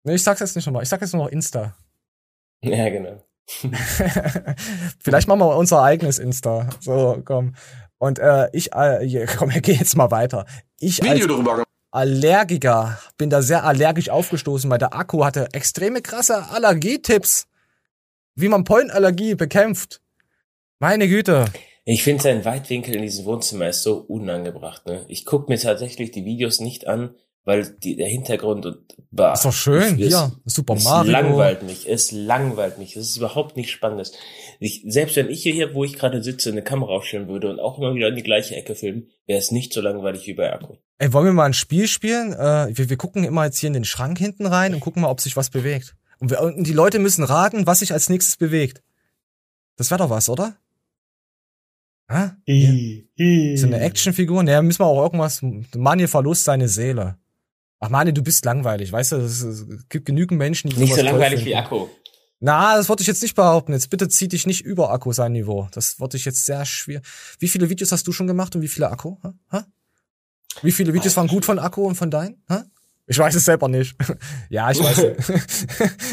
Nee, ich sag's jetzt nicht nochmal. Ich sag jetzt nur noch Insta. Ja, genau. Vielleicht machen wir unser eigenes Insta. So, komm. Und äh, ich, äh, hier, komm, wir gehen jetzt mal weiter. Ich als Video darüber. Allergiker bin da sehr allergisch aufgestoßen, weil der Akku hatte extreme krasse Allergietipps, wie man Pollenallergie bekämpft. Meine Güte. Ich finde sein Weitwinkel in diesem Wohnzimmer ist so unangebracht. Ne? Ich gucke mir tatsächlich die Videos nicht an, weil die, der Hintergrund und bah, Ist doch schön. es- Hier, Super es Mario. langweilt mich. Es langweilt mich. Es ist überhaupt nicht spannendes. Ich, selbst wenn ich hier, wo ich gerade sitze, eine Kamera aufstellen würde und auch immer wieder in die gleiche Ecke filmen, wäre es nicht so langweilig wie bei Akku. Ey, wollen wir mal ein Spiel spielen? Äh, wir, wir gucken immer jetzt hier in den Schrank hinten rein und gucken mal, ob sich was bewegt. Und, wir, und die Leute müssen raten, was sich als nächstes bewegt. Das wäre doch was, oder? Hä? So eine Actionfigur? Naja, müssen wir auch irgendwas. Manje verlust seine Seele. Ach Manje, du bist langweilig, weißt du? Es gibt genügend Menschen, die Nicht so langweilig wie Akku. Na, das wollte ich jetzt nicht behaupten. Jetzt bitte zieh dich nicht über Akku sein Niveau. Das wollte ich jetzt sehr schwer. Wie viele Videos hast du schon gemacht und wie viele Akku? Hä? Hä? Wie viele Videos waren gut von Akku und von deinen? Hä? Ich weiß es selber nicht. ja, ich weiß.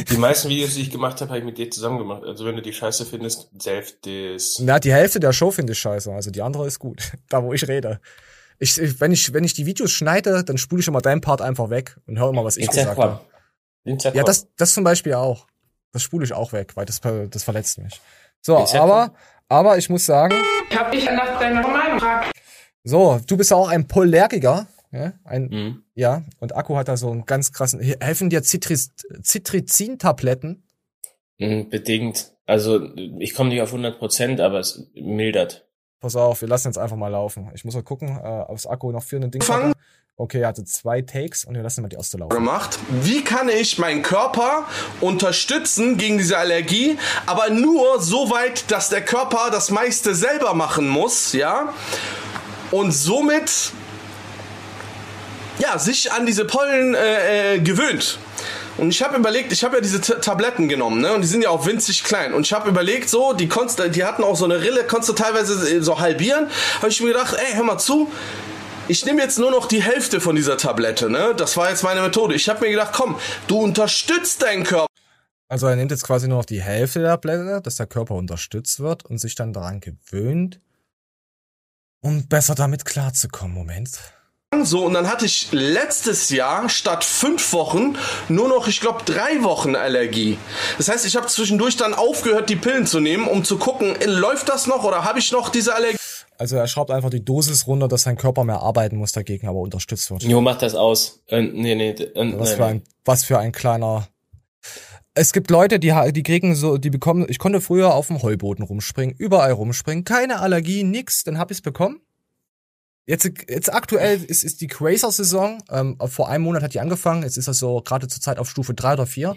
Die meisten Videos, die ich gemacht habe, habe ich mit dir zusammen gemacht. Also wenn du die scheiße findest, selbst das. Na, die Hälfte der Show finde ich scheiße. Also die andere ist gut. Da, wo ich rede. Ich, ich, wenn ich, wenn ich die Videos schneide, dann spule ich immer deinen Part einfach weg und höre immer, was ich Instagram. gesagt habe. Ja, das, das zum Beispiel auch. Das spule ich auch weg, weil das, das verletzt mich. So, aber, aber ich muss sagen, Ich hab dich nach deiner Meinung gefragt. so, du bist ja auch ein Polargiker. Ja, ein, Mhm. ja, und Akku hat da so einen ganz krassen, helfen dir Citris, Citrizin-Tabletten? Mhm, Bedingt. Also ich komme nicht auf 100 Prozent, aber es mildert. Pass auf, wir lassen jetzt einfach mal laufen. Ich muss mal gucken, äh, aufs Akku noch für ein Ding. Fangen. Okay, er hatte zwei Takes und wir lassen mal die erste laufen. gemacht. Wie kann ich meinen Körper unterstützen gegen diese Allergie, aber nur so weit, dass der Körper das meiste selber machen muss, ja? Und somit ja, sich an diese Pollen äh, äh, gewöhnt. Und ich habe überlegt, ich habe ja diese T Tabletten genommen, ne? Und die sind ja auch winzig klein. Und ich habe überlegt, so, die konntest, die hatten auch so eine Rille, konntest du teilweise äh, so halbieren. Habe ich mir gedacht, ey, hör mal zu. Ich nehme jetzt nur noch die Hälfte von dieser Tablette, ne? Das war jetzt meine Methode. Ich habe mir gedacht, komm, du unterstützt deinen Körper. Also er nimmt jetzt quasi nur noch die Hälfte der Blätter, dass der Körper unterstützt wird und sich dann daran gewöhnt, um besser damit klarzukommen. Moment. So, und dann hatte ich letztes Jahr statt fünf Wochen nur noch, ich glaube, drei Wochen Allergie. Das heißt, ich habe zwischendurch dann aufgehört, die Pillen zu nehmen, um zu gucken, äh, läuft das noch oder habe ich noch diese Allergie? Also er schraubt einfach die Dosis runter, dass sein Körper mehr arbeiten muss dagegen, aber unterstützt wird. Jo, mach das aus. Äh, nee, nee, äh, Was nein, für ein, was für ein kleiner. Es gibt Leute, die, die kriegen so, die bekommen, ich konnte früher auf dem Heuboden rumspringen, überall rumspringen, keine Allergie, nix, dann hab ich's bekommen. Jetzt, jetzt aktuell ist, ist die Crazer-Saison, ähm, vor einem Monat hat die angefangen, jetzt ist das so gerade zur Zeit auf Stufe drei oder vier.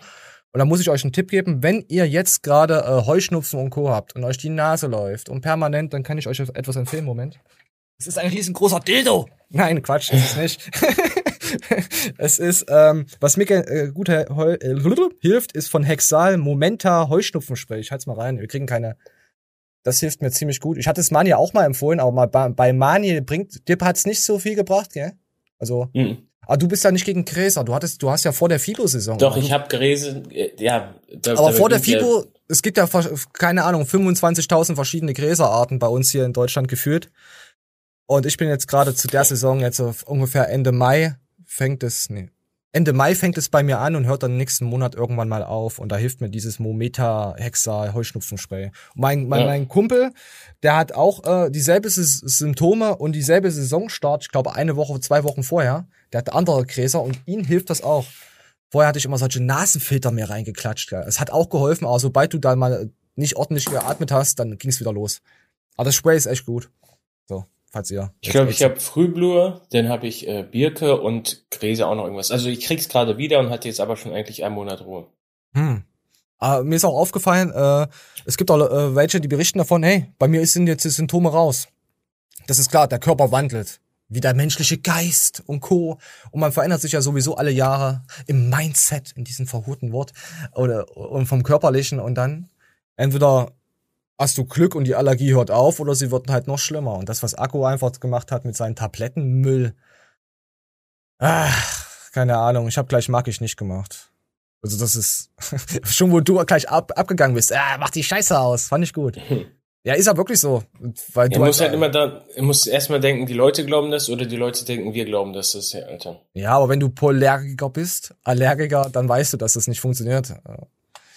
Und da muss ich euch einen Tipp geben, wenn ihr jetzt gerade äh, Heuschnupfen und Co. habt und euch die Nase läuft und permanent, dann kann ich euch etwas empfehlen, Moment. Es ist ein riesengroßer Dildo. Nein, Quatsch, ist es nicht. es ist, ähm, was mir äh, gut äh, hilft, ist von Hexal Momenta Heuschnupfenspray. Ich halt's mal rein. Wir kriegen keine. Das hilft mir ziemlich gut. Ich hatte es Mani auch mal empfohlen, aber mal bei, Mani bringt, dir hat's nicht so viel gebracht, gell? Also, Mhm. aber du bist ja nicht gegen Gräser. Du hattest, du hast ja vor der Fibo-Saison. Doch, oder? ich habe Gräse, äh, ja. Da, Aber vor der FIBO, es gibt ja, keine Ahnung, 25.000 verschiedene Gräserarten bei uns hier in Deutschland geführt. Und ich bin jetzt gerade zu der Saison, jetzt auf ungefähr Ende Mai, fängt es, nee, Ende Mai fängt es bei mir an und hört dann nächsten Monat irgendwann mal auf. Und da hilft mir dieses Mometa Hexa Heuschnupfenspray. Mein, mein, Ja. mein Kumpel, der hat auch äh, dieselbe Sys- Symptome und dieselbe Saisonstart, ich glaube eine Woche, zwei Wochen vorher. Der hat andere Gräser und ihm hilft das auch. Vorher hatte ich immer solche Nasenfilter mir reingeklatscht. Es hat auch geholfen, aber sobald du da mal nicht ordentlich geatmet hast, dann ging's wieder los. Aber das Spray ist echt gut. So, falls ihr. Ich glaube, ich habe Frühblur, dann habe ich äh, Birke und Gräse auch noch irgendwas. Also ich krieg's gerade wieder und hatte jetzt aber schon eigentlich einen Monat Ruhe. Hm. Aber mir ist auch aufgefallen, äh, es gibt auch äh, welche, die berichten davon, hey, bei mir sind jetzt die Symptome raus. Das ist klar, der Körper wandelt. Wie der menschliche Geist und Co. Und man verändert sich ja sowieso alle Jahre im Mindset, in diesem verhurten Wort, oder und vom Körperlichen und dann entweder hast du Glück und die Allergie hört auf oder sie wird halt noch schlimmer. Und das, was Akku einfach gemacht hat mit seinen Tablettenmüll, ach, keine Ahnung, ich habe gleich mag ich nicht gemacht. Also das ist schon, wo du gleich ab, abgegangen bist. Ah, mach die Scheiße aus. Fand ich gut. Ja, ist ja wirklich so. Weil Du du musst als- halt immer da, du musst erstmal denken, die Leute glauben das oder die Leute denken, wir glauben das, das ist ja, Alter. ja, aber wenn du Polärgiker bist, Allergiker, dann weißt du, dass das nicht funktioniert.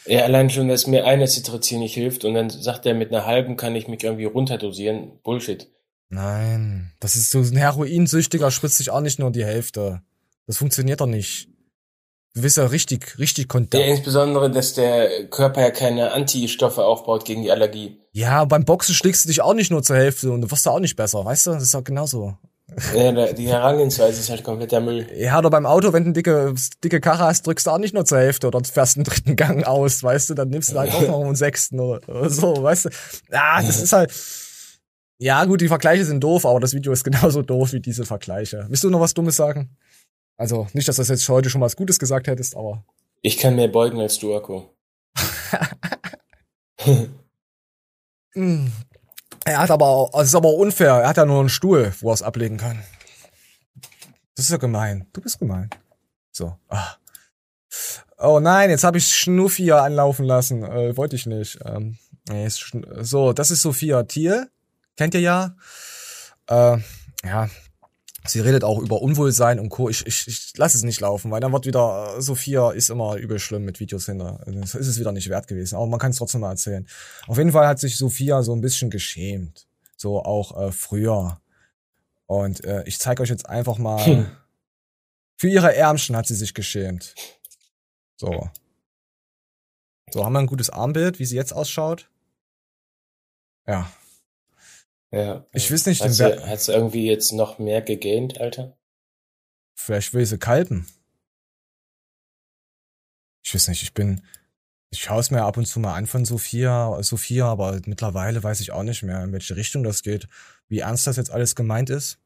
Ja, allein schon, dass mir eine Citrazin nicht hilft und dann sagt er, mit einer halben kann ich mich irgendwie runterdosieren. Bullshit. Nein, das ist so ein Heroinsüchtiger spritzt sich auch nicht nur die Hälfte. Das funktioniert doch nicht. Du bist ja richtig, richtig Ja, Kontakt. insbesondere, dass der Körper ja keine Antistoffe aufbaut gegen die Allergie. Ja, beim Boxen schlägst du dich auch nicht nur zur Hälfte und du wirst da auch nicht besser, weißt du? Das ist doch genauso. Ja, die Herangehensweise ist halt kompletter Müll. Ja, oder beim Auto, wenn du eine dicke, dicke Karre hast, drückst du auch nicht nur zur Hälfte oder fährst einen dritten Gang aus, weißt du, dann nimmst du halt auch noch einen sechsten oder, oder so, weißt du. Ja, das ist halt. Ja, gut, die Vergleiche sind doof, aber das Video ist genauso doof wie diese Vergleiche. Willst du noch was Dummes sagen? Also, nicht, dass du das jetzt heute schon was Gutes gesagt hättest, aber. Ich kann mehr beugen als du, Akku. Mh. Er hat aber, es ist aber unfair. Er hat ja nur einen Stuhl, wo er es ablegen kann. Das ist ja gemein. Du bist gemein. So. Ah. Oh nein, jetzt habe ich Schnuffia anlaufen lassen. Äh, wollte ich nicht. Ähm, nee, so, das ist Sophia Thiel. Kennt ihr ja. Äh, ja. Sie redet auch über Unwohlsein und Co. Ich, ich, ich lasse es nicht laufen, weil dann wird wieder, äh, Sophia ist immer übel schlimm mit Videos hinter. Das ist es wieder nicht wert gewesen. Aber man kann es trotzdem mal erzählen. Auf jeden Fall hat sich Sophia so ein bisschen geschämt. So auch äh, früher. Und äh, ich zeige euch jetzt einfach mal. Hm. Für ihre Ärmchen hat sie sich geschämt. So. So, haben wir ein gutes Armbild, wie sie jetzt ausschaut? Ja. Ja. Ich weiß nicht, Hat den sie, Wer- hat sie irgendwie jetzt noch mehr gegaint, Alter? Vielleicht will sie kalben. Ich weiß nicht, ich bin. Ich schaue es mir ab und zu mal an von Sophia, Sophia, aber mittlerweile weiß ich auch nicht mehr, in welche Richtung das geht. Wie ernst das jetzt alles gemeint ist.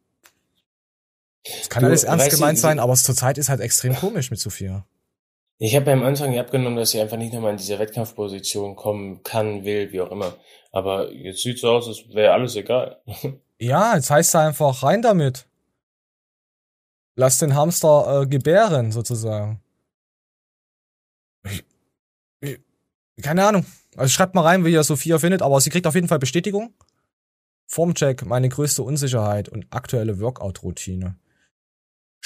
Es kann Du, alles ernst gemeint sie- sein, aber es zurzeit ist halt extrem komisch mit Sophia. Ich habe ja am Anfang ja abgenommen, dass sie einfach nicht nochmal in diese Wettkampfposition kommen kann, will, wie auch immer. Aber jetzt sieht so aus, als wäre alles egal. Ja, jetzt heißt es einfach rein damit. Lass den Hamster äh, gebären, sozusagen. Ich, ich, keine Ahnung. Also schreibt mal rein, wie ihr Sophia findet, aber sie kriegt auf jeden Fall Bestätigung. Formcheck, meine größte Unsicherheit und aktuelle Workout-Routine.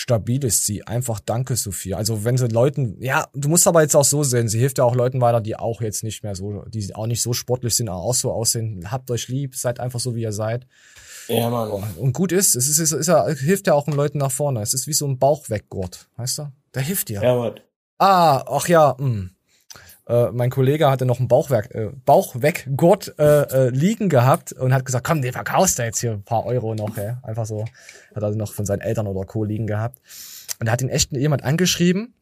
Stabil ist sie. Einfach danke, Sophia. Also wenn sie Leuten, ja, du musst aber jetzt auch so sehen, sie hilft ja auch Leuten weiter, die auch jetzt nicht mehr so, die auch nicht so sportlich sind, aber auch so aussehen. Habt euch lieb, seid einfach so, wie ihr seid. Ja, Mann. Und gut ist, es ist, es ist ja, hilft ja auch den Leuten nach vorne. Es ist wie so ein Bauchweggurt, weißt du? Der hilft dir. Ja, Mann. Ah, ach ja, mh. Äh, mein Kollege hatte noch einen Bauchwerk, äh, Bauchweggurt äh, äh, liegen gehabt und hat gesagt, komm, den verkaufst du jetzt hier ein paar Euro noch, ey. Einfach so. Hat er noch von seinen Eltern oder Co. liegen gehabt. Und da hat ihn echt jemand angeschrieben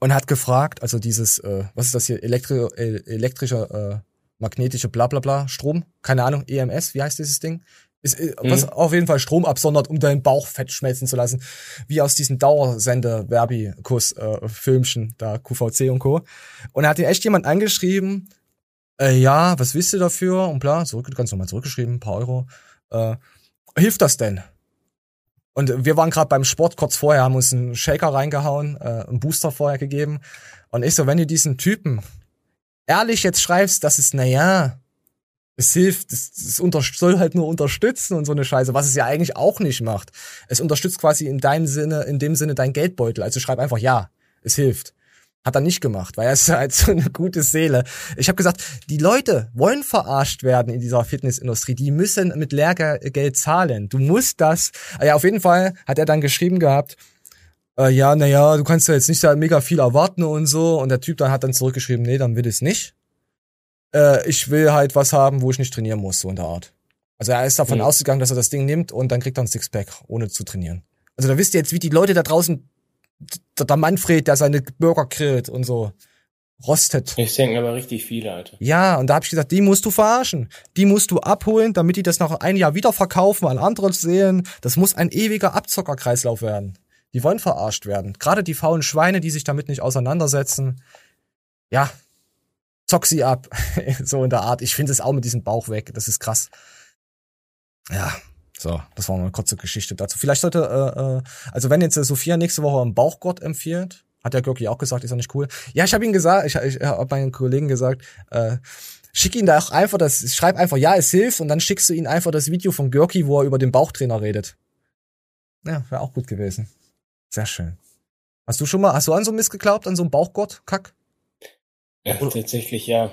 und hat gefragt, also dieses, äh, was ist das hier, Elektri äh, elektrischer, äh, magnetische Blablabla, Strom, keine Ahnung, EMS, wie heißt dieses Ding? Ist, äh, was Mhm. auf jeden Fall Strom absondert, um dein Bauchfett schmelzen zu lassen. Wie aus diesen Dauersende-Werbikus-Filmchen, da QVC und Co. Und da hat ihn echt jemand angeschrieben, äh, ja, was wisst ihr dafür? Und bla, zurück, ganz normal zurückgeschrieben, ein paar Euro. Äh, hilft das denn? Und wir waren gerade beim Sport kurz vorher, haben uns einen Shaker reingehauen, äh, einen Booster vorher gegeben. Und ich so, wenn du diesen Typen ehrlich jetzt schreibst, das ist, naja, es hilft, es, es unter, soll halt nur unterstützen und so eine Scheiße, was es ja eigentlich auch nicht macht. Es unterstützt quasi in deinem Sinne, in dem Sinne dein Geldbeutel. Also schreib einfach ja, es hilft. Hat er nicht gemacht, weil er ist halt so eine gute Seele. Ich habe gesagt, die Leute wollen verarscht werden in dieser Fitnessindustrie. Die müssen mit Lehrgeld zahlen. Du musst das. Ah Ja, auf jeden Fall hat er dann geschrieben gehabt, äh, ja, naja, du kannst ja jetzt nicht da mega viel erwarten und so. Und der Typ dann hat dann zurückgeschrieben, nee, dann will es nicht. Äh, ich will halt was haben, wo ich nicht trainieren muss, so in der Art. Also er ist davon Mhm. ausgegangen, dass er das Ding nimmt und dann kriegt er ein Sixpack, ohne zu trainieren. Also da wisst ihr jetzt, wie die Leute da draußen, der, Manfred, der seine Burger grillt und so, rostet. Ich denke aber richtig viele, Alter. Ja, und da habe ich gesagt, die musst du verarschen. Die musst du abholen, damit die das nach einem Jahr wieder verkaufen an andere sehen. Das muss ein ewiger Abzockerkreislauf werden. Die wollen verarscht werden. Gerade die faulen Schweine, die sich damit nicht auseinandersetzen. Ja, zock sie ab. so in der Art. Ich finde es auch mit diesem Bauch weg. Das ist krass. Ja, so, das war mal eine kurze Geschichte dazu. Vielleicht sollte, äh, äh, also wenn jetzt äh, Sophia nächste Woche einen Bauchgott empfiehlt, hat der Görki auch gesagt, ist ja nicht cool. Ja, ich habe ihm gesagt, ich, ich habe meinen Kollegen gesagt, äh, schick ihn da auch einfach das, schreib einfach, ja, es hilft und dann schickst du ihm einfach das Video von Görki, wo er über den Bauchtrainer redet. Ja, wäre auch gut gewesen. Sehr schön. Hast du schon mal, hast du an so Mist geglaubt, an so einen Bauchgott, Kack? Ja, tatsächlich ja.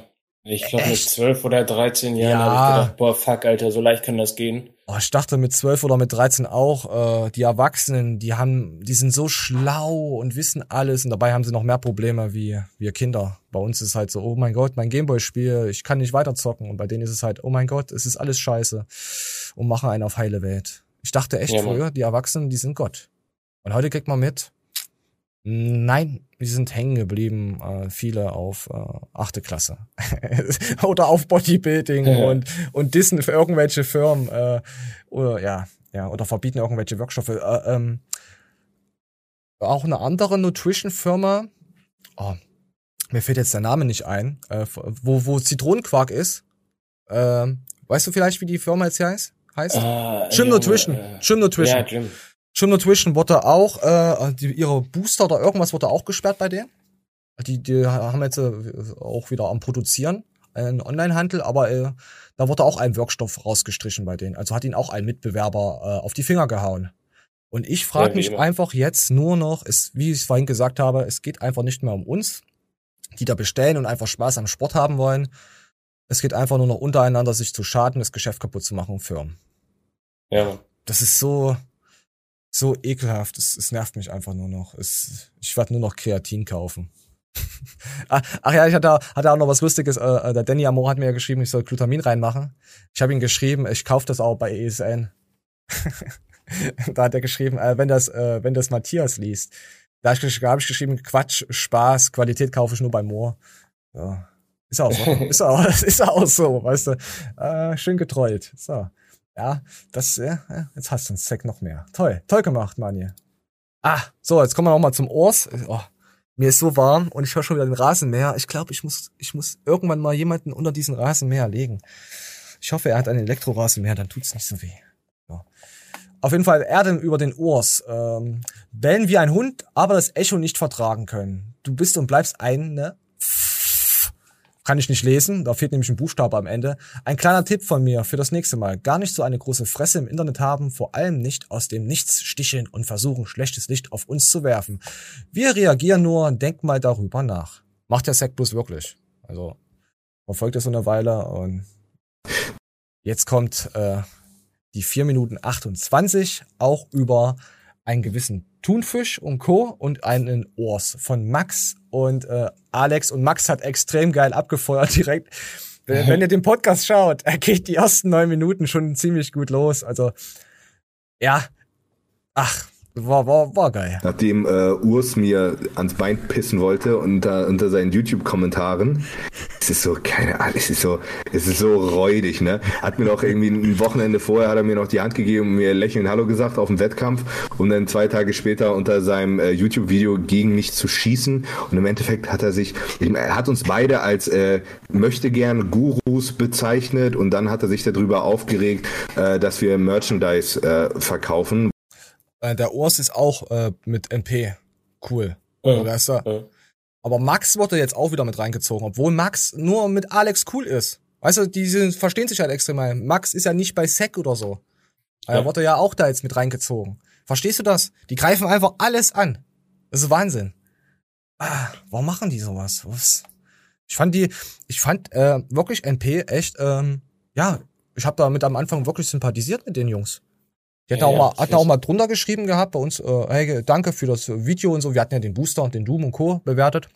Ich glaube mit zwölf oder 13 Jahren Ja. habe ich gedacht, boah, fuck, Alter, so leicht kann das gehen. Oh, ich dachte mit 12 oder mit 13 auch, äh, die Erwachsenen, die haben, die sind so schlau und wissen alles und dabei haben sie noch mehr Probleme wie wir Kinder. Bei uns ist es halt so, oh mein Gott, mein Gameboy-Spiel, ich kann nicht weiterzocken und bei denen ist es halt, oh mein Gott, es ist alles scheiße und machen einen auf heile Welt. Ich dachte echt Ja, früher, die Erwachsenen, die sind Gott. Und heute kriegt man mit, nein, die sind hängen geblieben, äh, viele auf äh, achte Klasse oder auf Bodybuilding Ja. und und dissen für irgendwelche Firmen äh, oder ja ja oder verbieten irgendwelche Wirkstoffe. Äh, ähm, auch eine andere Nutrition-Firma, oh, mir fällt jetzt der Name nicht ein, äh, wo wo Zitronenquark ist. Ähm, weißt du vielleicht, wie die Firma jetzt heißt? heißt? Ah, Gym Junge, Nutrition. äh, Gym Nutrition. Ja, Gym. Schon Nutrition wurde auch, äh, die, ihre Booster oder irgendwas wurde auch gesperrt bei denen. Die, die haben jetzt äh, auch wieder am Produzieren, einen Onlinehandel, aber äh, da wurde auch ein Wirkstoff rausgestrichen bei denen. Also hat ihn auch ein Mitbewerber äh, auf die Finger gehauen. Und ich frage Ja, mich immer. einfach jetzt nur noch, es, wie ich es vorhin gesagt habe, es geht einfach nicht mehr um uns, die da bestellen und einfach Spaß am Sport haben wollen. Es geht einfach nur noch untereinander, sich zu schaden, das Geschäft kaputt zu machen, Firmen. Ja. Das ist so, so ekelhaft. Es, es nervt mich einfach nur noch. Es, ich werde nur noch Kreatin kaufen. Ah, Ach ja, ich hatte, hatte auch noch was Lustiges. Äh, äh, der Danny Amor hat mir ja geschrieben, ich soll Glutamin reinmachen. Ich habe ihm geschrieben, ich kaufe das auch bei ESN. da hat er geschrieben, äh, wenn das, äh, wenn das Matthias liest. Da habe ich, hab ich geschrieben, Quatsch, Spaß, Qualität kaufe ich nur bei Moore. Ja. Ist auch so. ist auch, ist auch so, weißt du. Äh, schön getrollt. So. Ja, das, ja, ja, jetzt hast du einen Sack noch mehr. Toll, toll gemacht, Manje. Ah, so, jetzt kommen wir noch mal zum Urs. Oh, mir ist so warm und ich höre schon wieder den Rasenmäher. Ich glaube, ich muss, ich muss irgendwann mal jemanden unter diesen Rasenmäher legen. Ich hoffe, er hat einen Elektrorasenmäher, dann tut's nicht so weh. So. Auf jeden Fall, er denn über den Urs. Ähm, bellen wie ein Hund, aber das Echo nicht vertragen können. Du bist und bleibst ein, ne? Kann ich nicht lesen, da fehlt nämlich ein Buchstabe am Ende. Ein kleiner Tipp von mir für das nächste Mal. Gar nicht so eine große Fresse im Internet haben, vor allem nicht aus dem Nichts sticheln und versuchen, schlechtes Licht auf uns zu werfen. Wir reagieren nur, denk mal darüber nach. Macht der Sack bloß wirklich. Also, verfolgt das so eine Weile und jetzt kommt äh, die 4 Minuten 28 auch über einen gewissen Thunfisch und Co. und einen Ors von Max und äh, Alex. Und Max hat extrem geil abgefeuert direkt. Wenn, wenn ihr den Podcast schaut, er geht die ersten neun Minuten schon ziemlich gut los. Also, ja, ach, war, war, war geil. Nachdem äh, Urs mir ans Bein pissen wollte unter, unter seinen YouTube-Kommentaren. Es ist so, keine Ahnung, es ist so, es ist so räudig, ne? Hat mir noch irgendwie ein Wochenende vorher hat er mir noch die Hand gegeben und mir lächelnd Hallo gesagt auf dem Wettkampf, um dann zwei Tage später unter seinem äh, YouTube-Video gegen mich zu schießen. Und im Endeffekt hat er sich, er hat uns beide als äh, möchte gern Gurus bezeichnet und dann hat er sich darüber aufgeregt, äh, dass wir Merchandise äh, verkaufen, der Urs ist auch äh, mit NP. Cool. Weißt du? Aber Max wurde jetzt auch wieder mit reingezogen, obwohl Max nur mit Alex cool ist. Weißt du, die sind, verstehen sich halt extrem. Max ist ja nicht bei Sec oder so. Er Ja. wurde ja auch da jetzt mit reingezogen. Verstehst du das? Die greifen einfach alles an. Das ist Wahnsinn. Ah, warum machen die sowas? Was? Ich fand die, ich fand äh, wirklich NP echt, ähm, ja, ich habe damit am Anfang wirklich sympathisiert mit den Jungs. Die hat Ja, auch ja, mal, hat auch mal drunter geschrieben gehabt bei uns, äh, hey, danke für das Video und so. Wir hatten ja den Booster und den Doom und Co. bewertet.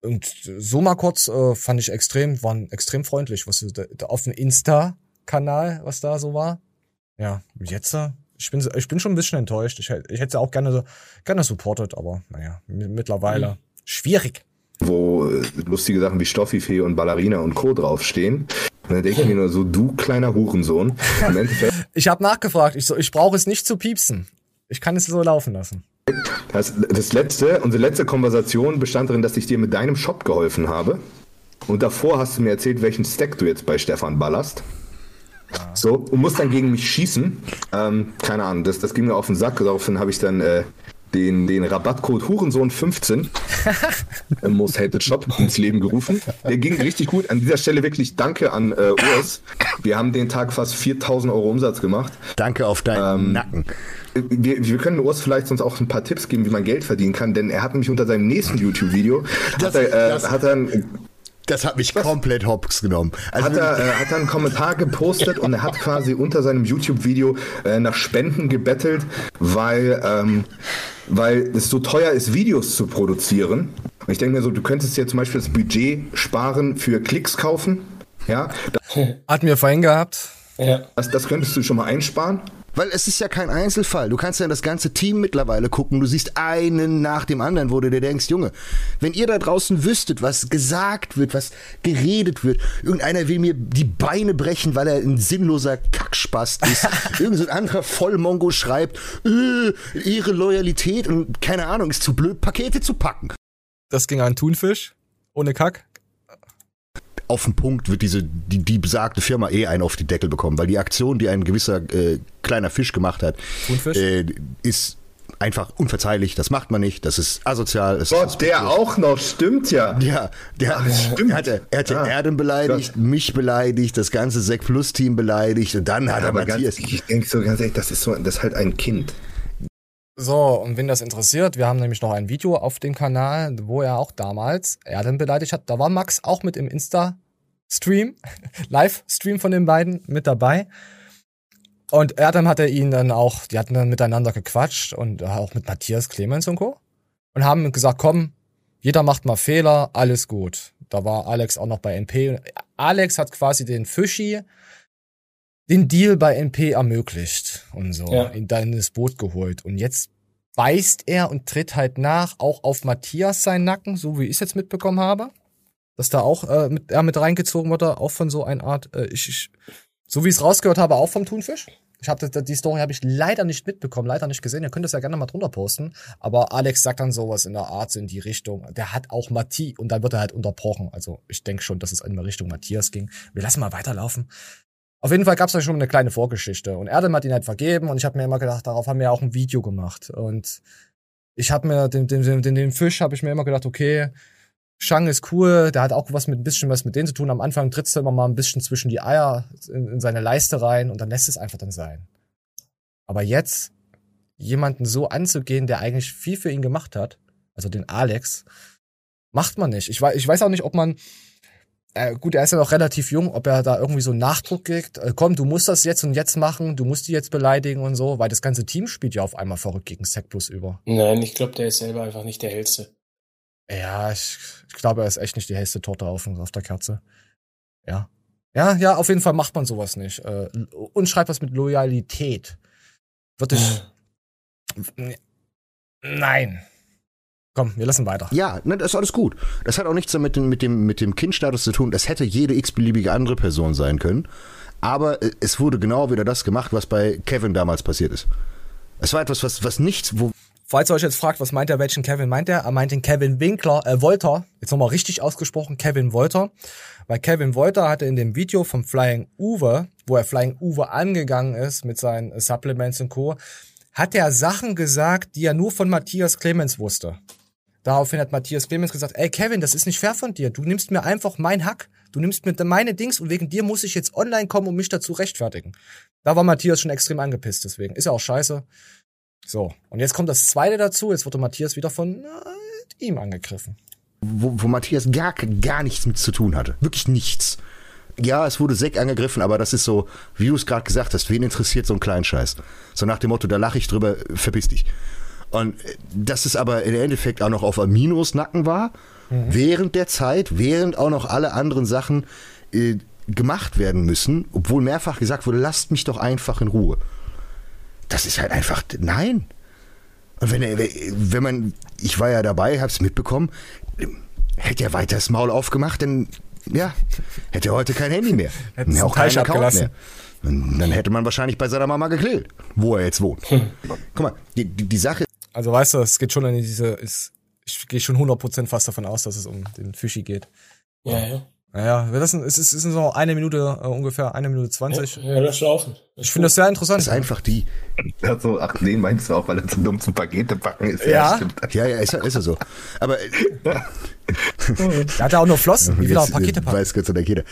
Und so mal kurz äh, fand ich extrem, waren extrem freundlich, was da, da auf dem Insta-Kanal, was da so war. Ja, jetzt, äh, ich bin, ich bin schon ein bisschen enttäuscht. Ich, ich hätte sie auch gerne, so- gerne supportet, aber naja, mittlerweile schwierig. wo äh, lustige Sachen wie Stoffifee und Ballerina und Co. draufstehen. Und dann denke ich mir nur so, du kleiner Hurensohn. Im Endeffekt Ich habe nachgefragt, ich so, ich brauche es nicht zu piepsen. Ich kann es so laufen lassen. Das, das letzte, unsere letzte Konversation bestand darin, dass ich dir mit deinem Shop geholfen habe. Und davor hast du mir erzählt, welchen Stack du jetzt bei Stefan ballerst. So, und musst dann gegen mich schießen. Ähm, keine Ahnung, das, das ging mir auf den Sack. Daraufhin habe ich dann äh, den, den Rabattcode Hurensohn15 im Most Hated Shop ins Leben gerufen. Der ging richtig gut. An dieser Stelle wirklich Danke an äh, Urs. Wir haben den Tag fast 4000 Euro Umsatz gemacht. Danke auf deinen Nacken. Wir, wir können Urs vielleicht sonst auch ein paar Tipps geben, wie man Geld verdienen kann, denn er hat nämlich unter seinem nächsten YouTube-Video hat er, äh, hat er ein, Das hat mich komplett hops genommen. Also hat, er, äh, hat er einen Kommentar gepostet und er hat quasi unter seinem YouTube-Video äh, nach Spenden gebettelt, weil, ähm, weil es so teuer ist, Videos zu produzieren. Und ich denke mir so, du könntest dir zum Beispiel das Budget sparen für Klicks kaufen. Ja, Hatten wir vorhin gehabt. Ja. Das, das könntest du schon mal einsparen. Weil es ist ja kein Einzelfall. Du kannst ja in das ganze Team mittlerweile gucken. Du siehst einen nach dem anderen, wo du dir denkst, Junge, wenn ihr da draußen wüsstet, was gesagt wird, was geredet wird, irgendeiner will mir die Beine brechen, weil er ein sinnloser Kackspast ist. Irgend so ein anderer Vollmongo schreibt, äh, ihre Loyalität und keine Ahnung, ist zu blöd, Pakete zu packen. Das ging an Thunfisch. Ohne Kack. Auf den Punkt wird diese, die, die besagte Firma eh einen auf die Deckel bekommen, weil die Aktion, die ein gewisser äh, kleiner Fisch gemacht hat, äh, ist einfach unverzeihlich. Das macht man nicht. Das ist asozial. Das Gott, der auch noch, stimmt ja. Ja, der er hatte, er hatte Ah, Erden beleidigt, mich beleidigt, das ganze Sek Plus Team beleidigt und dann hat er aber ganz, Matthias. ich denke so ganz ehrlich, das ist so, das ist halt ein Kind. So, und wenn das interessiert, wir haben nämlich noch ein Video auf dem Kanal, wo er auch damals Erden beleidigt hat. Da war Max auch mit im Insta-Stream, Live-Stream von den beiden mit dabei. Und Erdem hatte ihn dann auch, die hatten dann miteinander gequatscht und auch mit Matthias Clemens und Co. Und haben gesagt, komm, jeder macht mal Fehler, alles gut. Da war Alex auch noch bei NP. Alex hat quasi den Fischi den Deal bei NP ermöglicht und so, Ja. ihn dann ins Boot geholt. Und jetzt beißt er und tritt halt nach, auch auf Matthias seinen Nacken, so wie ich es jetzt mitbekommen habe. Dass da auch äh, mit, er mit reingezogen wurde, auch von so einer Art, äh, ich, ich, so wie ich es rausgehört habe, auch vom Thunfisch. Ich habe die Story habe ich leider nicht mitbekommen, leider nicht gesehen. Ihr könnt es ja gerne mal drunter posten. Aber Alex sagt dann sowas in der Art, so in die Richtung. Der hat auch Matti und dann wird er halt unterbrochen. Also ich denke schon, dass es in Richtung Matthias ging. Wir lassen mal weiterlaufen. Auf jeden Fall gab es da schon eine kleine Vorgeschichte. Und Erdem hat ihn halt vergeben und ich habe mir immer gedacht, darauf haben wir auch ein Video gemacht. Und ich habe mir den, den, den, den, Fisch habe ich mir immer gedacht, okay, Shang ist cool, der hat auch was mit ein bisschen was mit denen zu tun. Am Anfang trittst du immer mal ein bisschen zwischen die Eier in, in seine Leiste rein und dann lässt es einfach dann sein. Aber jetzt jemanden so anzugehen, der eigentlich viel für ihn gemacht hat, also den Alex, macht man nicht. Ich weiß, ich weiß auch nicht, ob man äh, gut, er ist ja noch relativ jung, ob er da irgendwie so einen Nachdruck kriegt. Äh, komm, du musst das jetzt und jetzt machen, du musst die jetzt beleidigen und so, weil das ganze Team spielt ja auf einmal verrückt gegen Sec Plus über. Nein, ich glaube, der ist selber einfach nicht der hellste. Ja, ich, ich glaube, er ist echt nicht die hellste Torte auf, auf der Kerze. Ja. Ja, ja, auf jeden Fall macht man sowas nicht. Äh, und schreibt was mit Loyalität. Wird ich. Nein. Komm, wir lassen weiter. Ja, ne, das ist alles gut. Das hat auch nichts damit mit dem, mit dem Kindstatus zu tun. Das hätte jede x-beliebige andere Person sein können. Aber äh, es wurde genau wieder das gemacht, was bei Kevin damals passiert ist. Es war etwas, was, was nichts, wo. Falls ihr euch jetzt fragt, was meint er, welchen Kevin meint er? Er meint den Kevin Winkler, äh, Wolter. Jetzt nochmal richtig ausgesprochen, Kevin Wolter. Weil Kevin Wolter hatte in dem Video vom Flying Uwe, wo er Flying Uwe angegangen ist mit seinen Supplements und Co., hat er Sachen gesagt, die er nur von Matthias Clemens wusste. Daraufhin hat Matthias Clemens gesagt, ey Kevin, das ist nicht fair von dir. Du nimmst mir einfach mein Hack. Du nimmst mir meine Dings und wegen dir muss ich jetzt online kommen und mich dazu rechtfertigen. Da war Matthias schon extrem angepisst, deswegen. Ist ja auch scheiße. So, und jetzt kommt das zweite dazu. Jetzt wurde Matthias wieder von äh, ihm angegriffen. wo, wo Matthias gar, gar nichts mit zu tun hatte. Wirklich nichts. Ja, es wurde Sek angegriffen, aber das ist so, wie du es gerade gesagt hast, wen interessiert so ein Kleinscheiß? So nach dem Motto, da lache ich drüber, verpiss dich. Und äh, dass es aber im Endeffekt auch noch auf Aminos Nacken war, während der Zeit, während auch noch alle anderen Sachen äh, gemacht werden müssen, obwohl mehrfach gesagt wurde, lasst mich doch einfach in Ruhe. Das ist halt einfach, nein. Und wenn, er- wenn man, ich war ja dabei, hab's mitbekommen, hätte er weiter das Maul aufgemacht, dann, ja, hätte er heute kein Handy mehr. Hätt's Ja, auch keinen Account abgelassen. mehr. Und dann hätte man wahrscheinlich bei seiner Mama gegrillt, wo er jetzt wohnt. Guck mal, die, die, die Sache Also weißt du, es geht schon in diese, ist, ich gehe schon 100% fast davon aus, dass es um den Fischi geht. Ja, ja. Naja, wir lassen, es ist, es ist so eine Minute, äh, ungefähr eine Minute 20. Ja, ja, lass laufen. Ich finde das sehr interessant. ist einfach die. Also, ach nee, meinst du auch, weil er zu dumm zum Pakete packen ist? Ja. stimmt. Ja, ja, ist, ja- ist ja so. Aber äh, Der hat ja auch nur Flossen, wie wieder Jetzt, Pakete packen. Weiß Gott sei Dank jeder.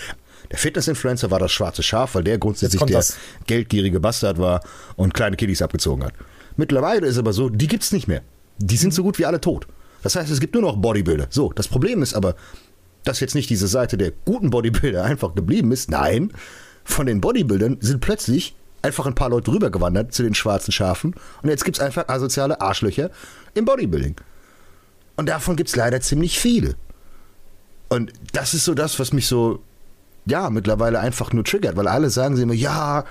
Der Fitness-Influencer war das schwarze Schaf, weil der grundsätzlich der das. geldgierige Bastard war und kleine Kiddies abgezogen hat. Mittlerweile ist aber so, die gibt's nicht mehr. Die sind so gut wie alle tot. Das heißt, es gibt nur noch Bodybuilder. So, das Problem ist aber, dass jetzt nicht diese Seite der guten Bodybuilder einfach geblieben ist. Nein, von den Bodybuildern sind plötzlich einfach ein paar Leute rübergewandert zu den schwarzen Schafen und jetzt gibt's einfach asoziale Arschlöcher im Bodybuilding. Und davon gibt's leider ziemlich viele. Und das ist so das, was mich so, ja, mittlerweile einfach nur triggert, weil alle sagen sie immer, ja,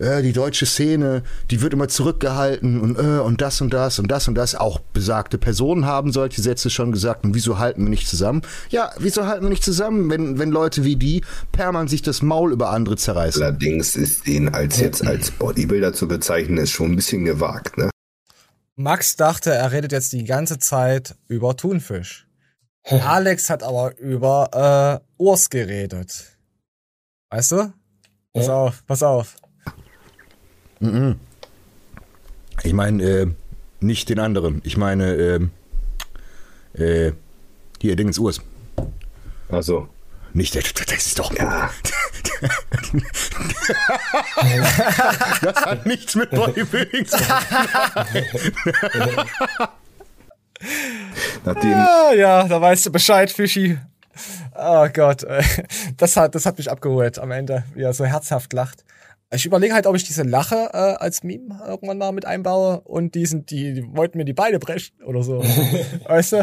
äh, die deutsche Szene, die wird immer zurückgehalten und, äh, und das und das und das und das. Auch besagte Personen haben solche Sätze schon gesagt. Und wieso halten wir nicht zusammen? Ja, wieso halten wir nicht zusammen, wenn, wenn Leute wie die permanent sich das Maul über andere zerreißen? Allerdings ist den als jetzt als Bodybuilder zu bezeichnen, ist schon ein bisschen gewagt, ne? Max dachte, er redet jetzt die ganze Zeit über Thunfisch. Alex hat aber über äh, Urs geredet. Weißt du? Pass Ja. auf, pass auf. Mhm. Ich meine, äh, nicht den anderen. Ich meine, ähm, äh, hier, Dingens Urs. Also. Nicht der, das ist doch. Ja. das hat nichts mit Bodybuilding zu tun. Nachdem, Ja, ja, da weißt du Bescheid, Fischi. Oh Gott, äh, das hat, das hat mich abgeholt am Ende, wie er so herzhaft lacht. Ich überlege halt, ob ich diese Lache äh, als Meme irgendwann mal mit einbaue und diesen, die, die wollten mir die Beine brechen oder so. weißt du?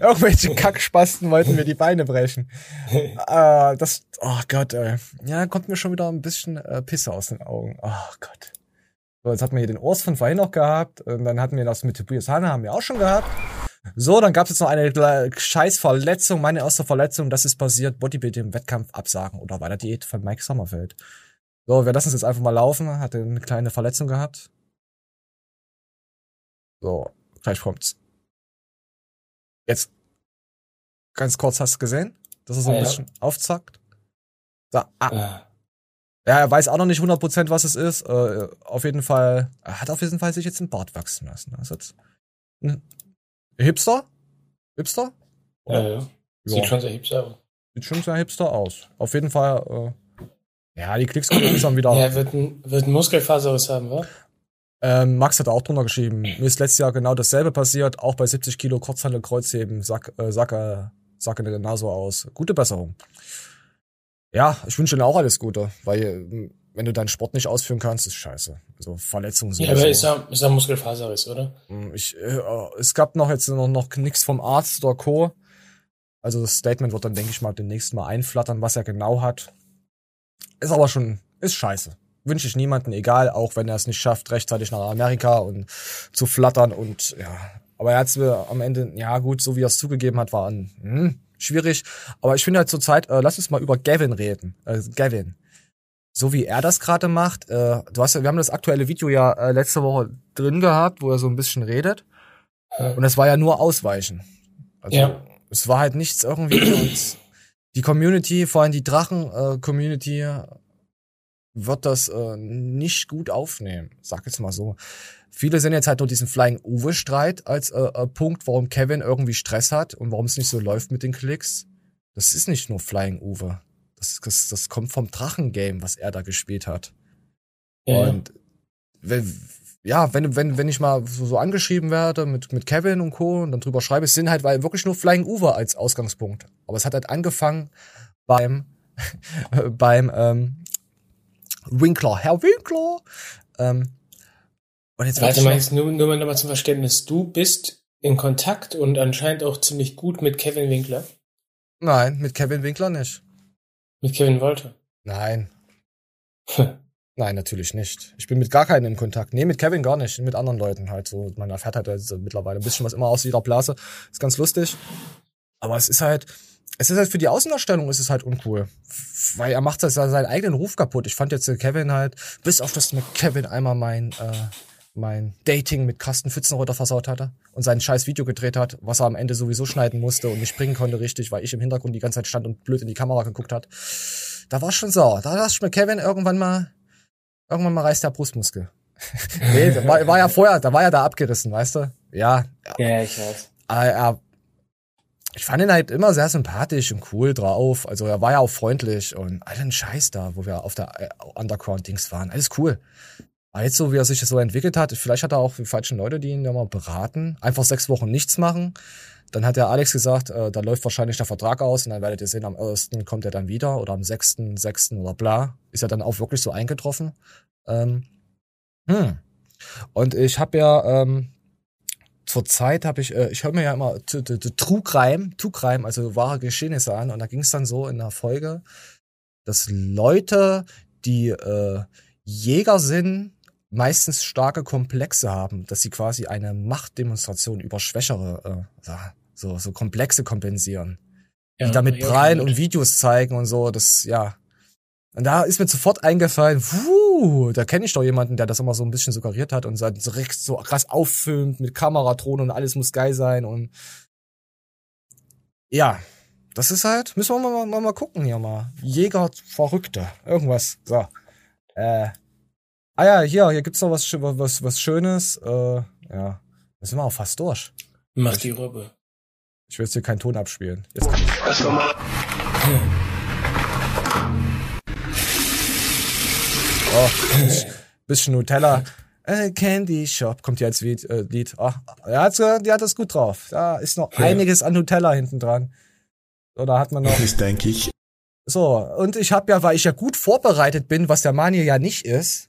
Irgendwelche Kackspasten wollten mir die Beine brechen. Äh, das, oh Gott, ey. Ja, kommt mir schon wieder ein bisschen äh, Pisse aus den Augen. Oh Gott. So, jetzt hatten wir hier den Urs von vorhin noch gehabt. Und dann hatten wir das mit Tobias Hanna, haben wir auch schon gehabt. So, dann gab es jetzt noch eine scheiß Verletzung. Meine erste Verletzung, das ist passiert. Bodybuilding, Wettkampf absagen oder bei der Diät von Mike Sommerfeld. So, wir lassen es jetzt einfach mal laufen. Hatte eine kleine Verletzung gehabt. So, gleich kommt's. Jetzt, ganz kurz hast du gesehen, dass er so ein Ah, ja. bisschen aufzackt. So, ah. Ja, er weiß auch noch nicht 100% was es ist. Äh, auf jeden Fall, er hat auf jeden Fall sich jetzt den Bart wachsen lassen. Ist jetzt ein Hipster? Hipster? Ja, ja. Sieht schon sehr hipster aus. Sieht schon sehr hipster aus. Auf jeden Fall, äh, ja, die Klicks kommen langsam wieder. Ja, wird ein, wird ein Muskelfaserriss haben, wa? Ähm, Max hat auch drunter geschrieben. Mir ist letztes Jahr genau dasselbe passiert, auch bei 70 Kilo Kurzhandel Kreuzheben, sack, äh, sacke, sacke genauso aus. Gute Besserung. Ja, ich wünsche dir auch alles Gute, weil äh, wenn du deinen Sport nicht ausführen kannst, ist scheiße. Also Verletzungen sind Ja, aber ist ja, ist ja Muskelfaserriss, oder? Ich, äh, es gab noch jetzt noch, noch nichts vom Arzt oder Co. Also das Statement wird dann, denke ich mal, demnächst mal einflattern, was er genau hat. Ist aber schon, ist scheiße. Wünsche ich niemanden, egal, auch wenn er es nicht schafft, rechtzeitig nach Amerika und zu flattern und ja. Aber er hat es am Ende, ja gut, so wie er es zugegeben hat, war ein, hm, schwierig. Aber ich finde halt zur Zeit, äh, lass uns mal über Gavin reden. Äh, Gavin. So wie er das gerade macht, äh, du hast ja, wir haben das aktuelle Video ja äh, letzte Woche drin gehabt, wo er so ein bisschen redet. Und es war ja nur Ausweichen. Also Ja. es war halt nichts irgendwie. und die Community, vor allem die Drachen-Community, wird das äh, nicht gut aufnehmen. Sag jetzt mal so. Viele sehen jetzt halt nur diesen Flying Uwe-Streit als äh, äh, Punkt, warum Kevin irgendwie Stress hat und warum es nicht so läuft mit den Klicks. Das ist nicht nur Flying Uwe. Das, das, das kommt vom Drachen-Game, was er da gespielt hat. Ja. Und wenn, ja, wenn, wenn, wenn ich mal so, so angeschrieben werde mit, mit Kevin und Co. und dann drüber schreibe, es sind halt weil wirklich nur Flying Uwe als Ausgangspunkt. Aber es hat halt angefangen beim, beim ähm, Winkler, Herr Winkler. Ähm, und jetzt Warte mal, jetzt nur, nur mal nochmal zum Verständnis. Du bist in Kontakt und anscheinend auch ziemlich gut mit Kevin Winkler. Nein, mit Kevin Winkler nicht. Mit Kevin Wolter. Nein. Nein, natürlich nicht. Ich bin mit gar keinem in Kontakt. Nee, mit Kevin gar nicht. Mit anderen Leuten halt so. Man erfährt halt also mittlerweile ein bisschen was immer aus jeder Blase. Ist ganz lustig. Aber es ist halt, es ist halt für die Außendarstellung ist es halt uncool. Weil er macht das seinen eigenen Ruf kaputt. Ich fand jetzt Kevin halt, bis auf das mit Kevin einmal mein, äh, mein Dating mit Carsten Pfützenreuter versaut hatte und sein scheiß Video gedreht hat, was er am Ende sowieso schneiden musste und nicht bringen konnte richtig, weil ich im Hintergrund die ganze Zeit stand und blöd in die Kamera geguckt hat. Da war schon sauer. Da dachte ich mir, Kevin, irgendwann mal, irgendwann mal reißt der Brustmuskel. nee, da war, war ja vorher, da war ja da abgerissen, weißt du? Ja. Ja, ich weiß. Aber er, ich fand ihn halt immer sehr sympathisch und cool drauf. Also er war ja auch freundlich und allen Scheiß da, wo wir auf der äh, Underground-Dings waren. Alles cool. Aber jetzt so, wie er sich so entwickelt hat, vielleicht hat er auch die falschen Leute, die ihn ja mal beraten. Einfach sechs Wochen nichts machen. Dann hat der Alex gesagt, äh, da läuft wahrscheinlich der Vertrag aus und dann werdet ihr sehen, am 1. kommt er dann wieder oder am 6., 6. oder bla. Ist ja dann auch wirklich so eingetroffen. Ähm, hm. Und ich habe ja, ähm, zur Zeit habe ich, äh, ich höre mir ja immer True Crime, True Crime, also wahre Geschehnisse an. Und da ging es dann so in der Folge, dass Leute, die äh, Jäger sind, meistens starke Komplexe haben, dass sie quasi eine Machtdemonstration über Schwächere, äh, so, so Komplexe kompensieren. Ja, die damit ja, prallen und Videos zeigen und so, das, ja. Und da ist mir sofort eingefallen, wuh, da kenne ich doch jemanden, der das immer so ein bisschen suggeriert hat und so so krass auffilmt mit Kameradrohne und alles muss geil sein und Ja, das ist halt, müssen wir mal, mal, mal gucken hier mal. Jäger Verrückte. Irgendwas. So. Äh. Ah ja, hier, hier gibt's noch was, was, was Schönes. Äh, ja. Da sind wir auch fast durch. Mach die Robbe. Ich will jetzt hier keinen Ton abspielen. Jetzt kann ich. Oh, bisschen Nutella. Äh, Candy Shop kommt hier als Lied. Äh, Lied. Oh, er hat, die hat das gut drauf. Da ist noch Ja. einiges an Nutella hinten dran. So, da hat man noch. Das denke ich. So, und ich habe ja, weil ich ja gut vorbereitet bin, was der Mani ja nicht ist,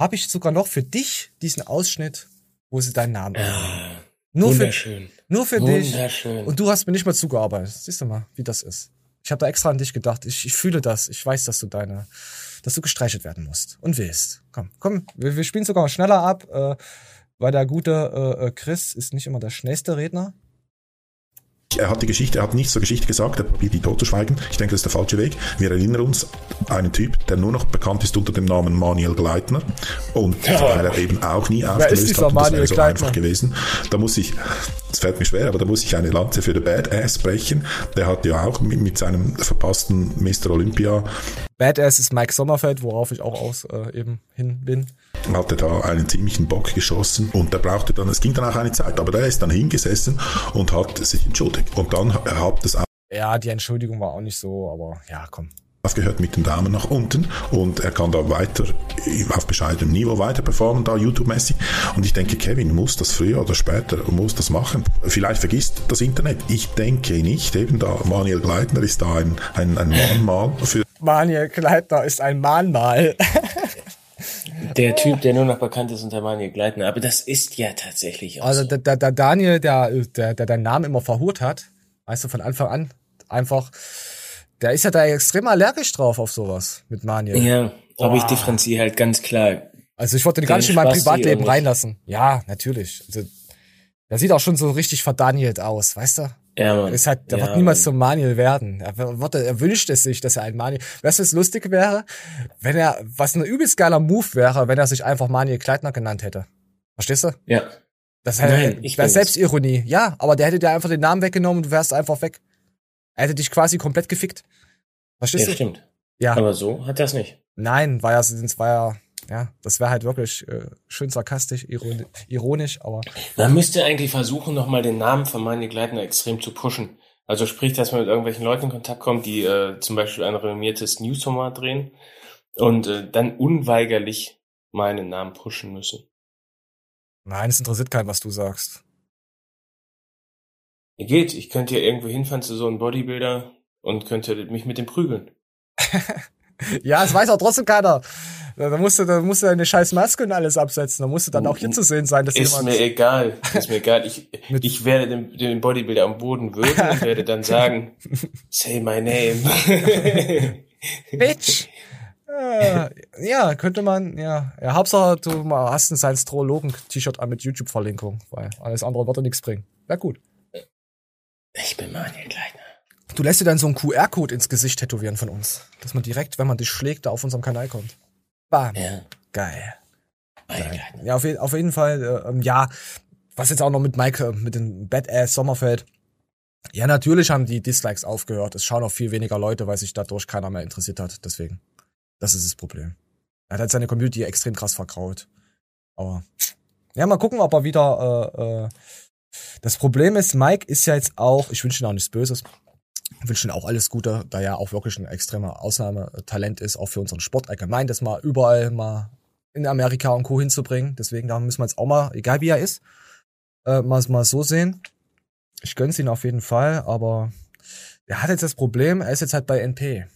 habe ich sogar noch für dich diesen Ausschnitt, wo sie deinen Namen ja, Nur für, wunderschön. nur für dich. Wunderschön. Und du hast mir nicht mal zugearbeitet. Siehst du mal, wie das ist. Ich habe da extra an dich gedacht. Ich, ich fühle das. Ich weiß, dass du deine, dass du gestreichelt werden musst und willst. Komm, komm, wir, wir spielen sogar mal schneller ab, äh, weil der gute äh, äh, Chris ist nicht immer der schnellste Redner. Er hat die Geschichte, er hat nichts zur Geschichte gesagt, er probiert die totzuschweigen. Ich denke, das ist der falsche Weg. Wir erinnern uns an einen Typ, der nur noch bekannt ist unter dem Namen Manuel Gleitner. Und Ja. weil er eben auch nie aufgelöst hat, und das wäre so Gleitner? einfach gewesen. Da muss ich, es fällt mir schwer, aber da muss ich eine Lanze für den Badass brechen. Der hat ja auch mit, mit seinem verpassten Mr. Olympia Badass ist Mike Sommerfeld, worauf ich auch aus äh, eben hin bin. Hatte da einen ziemlichen Bock geschossen und der brauchte dann, es ging dann auch eine Zeit, aber der ist dann hingesessen und hat sich entschuldigt. Und dann hat es Ja, die Entschuldigung war auch nicht so, aber ja, komm. aufgehört mit den Daumen nach unten und er kann da weiter auf bescheidenem Niveau weiter performen, da YouTube-mäßig. Und ich denke, Kevin muss das früher oder später, muss das machen. Vielleicht vergisst das Internet. Ich denke nicht. Eben da, Manuel Gleitner ist da ein, ein, ein Mahnmal für Manuel Gleitner ist ein Mahnmal. Der Typ, der nur noch bekannt ist unter Manuel Gleitner. Aber das ist ja tatsächlich auch Also so. der, der, Daniel, der, der, der deinen Namen immer verhurt hat, weißt du, von Anfang an, einfach, der ist ja da extrem allergisch drauf auf sowas mit Manuel. Ja, aber ich differenziere halt ganz klar. Also ich wollte den gar nicht in mein Privatleben reinlassen. Ja, natürlich. Also, der sieht auch schon so richtig verdanielt aus, weißt du? Ja, Mann. Ist halt, der Ja, wird niemals zum Manuel werden. Er, wird, er wünscht es sich, dass er ein Manuel. Weißt du, was lustig wäre? Wenn er, was ein übelst geiler Move wäre, wenn er sich einfach Manuel Kleitner genannt hätte. Verstehst du? Ja. Das Nein, wäre ich wär bin's. Selbstironie. Ja, aber der hätte dir einfach den Namen weggenommen und du wärst einfach weg. Er hätte dich quasi komplett gefickt. Verstehst Ja, du? stimmt. Ja. Aber so hat das nicht. Nein, war ja, das war ja, ja, das wäre halt wirklich äh, schön sarkastisch, ironi ironisch, aber Man müsste eigentlich versuchen, nochmal den Namen von Manuel Gleitner extrem zu pushen. Also sprich, dass man mit irgendwelchen Leuten in Kontakt kommt, die äh, zum Beispiel ein renommiertes Newsformat drehen und äh, dann unweigerlich meinen Namen pushen müssen. nein, es interessiert keinen, was du sagst. Geht, ich könnte ja irgendwo hinfahren zu so einem Bodybuilder und könnte mich mit dem prügeln. Ja, es weiß auch trotzdem keiner. Da musst du, da musst du deine scheiß Maske und alles absetzen. Da musst du dann auch hier zu sehen sein, dass Ist mir egal, ist mir egal. Ich, ich werde den, den Bodybuilder am Boden würgen und werde dann sagen, say my name. Bitch! Äh, ja, könnte man, ja. Ja, Hauptsache, du hast ein Science-Trologen-T-Shirt an mit YouTube-Verlinkung, weil alles andere wird dir nichts bringen. Wäre gut. Ich bin Manuel Gleitner. Du lässt dir dann so einen QR-Code ins Gesicht tätowieren von uns. Dass man direkt, wenn man dich schlägt, da auf unserem Kanal kommt. Bam. Ja. Geil. Geil. Ja, auf, auf jeden Fall, äh, ähm, ja, was jetzt auch noch mit Mike, äh, mit dem Badass Sommerfeld. Ja, natürlich haben die Dislikes aufgehört. Es schauen auch viel weniger Leute, weil sich dadurch keiner mehr interessiert hat. Deswegen. Das ist das Problem. Er hat halt seine Community extrem krass verkraut. Aber ja, mal gucken, ob er wieder. Äh, äh, das Problem ist, Mike ist ja jetzt auch. Ich wünsche ihm auch nichts Böses. Ich wünsche ihm auch alles Gute, da er auch wirklich ein extremer Ausnahmetalent ist, auch für unseren Sport allgemein, das mal überall mal in Amerika und Co. hinzubringen. Deswegen, da müssen wir jetzt auch mal, egal wie er ist, äh, mal, mal so sehen. Ich gönn's ihn auf jeden Fall, aber er hat jetzt das Problem, er ist jetzt halt bei NP.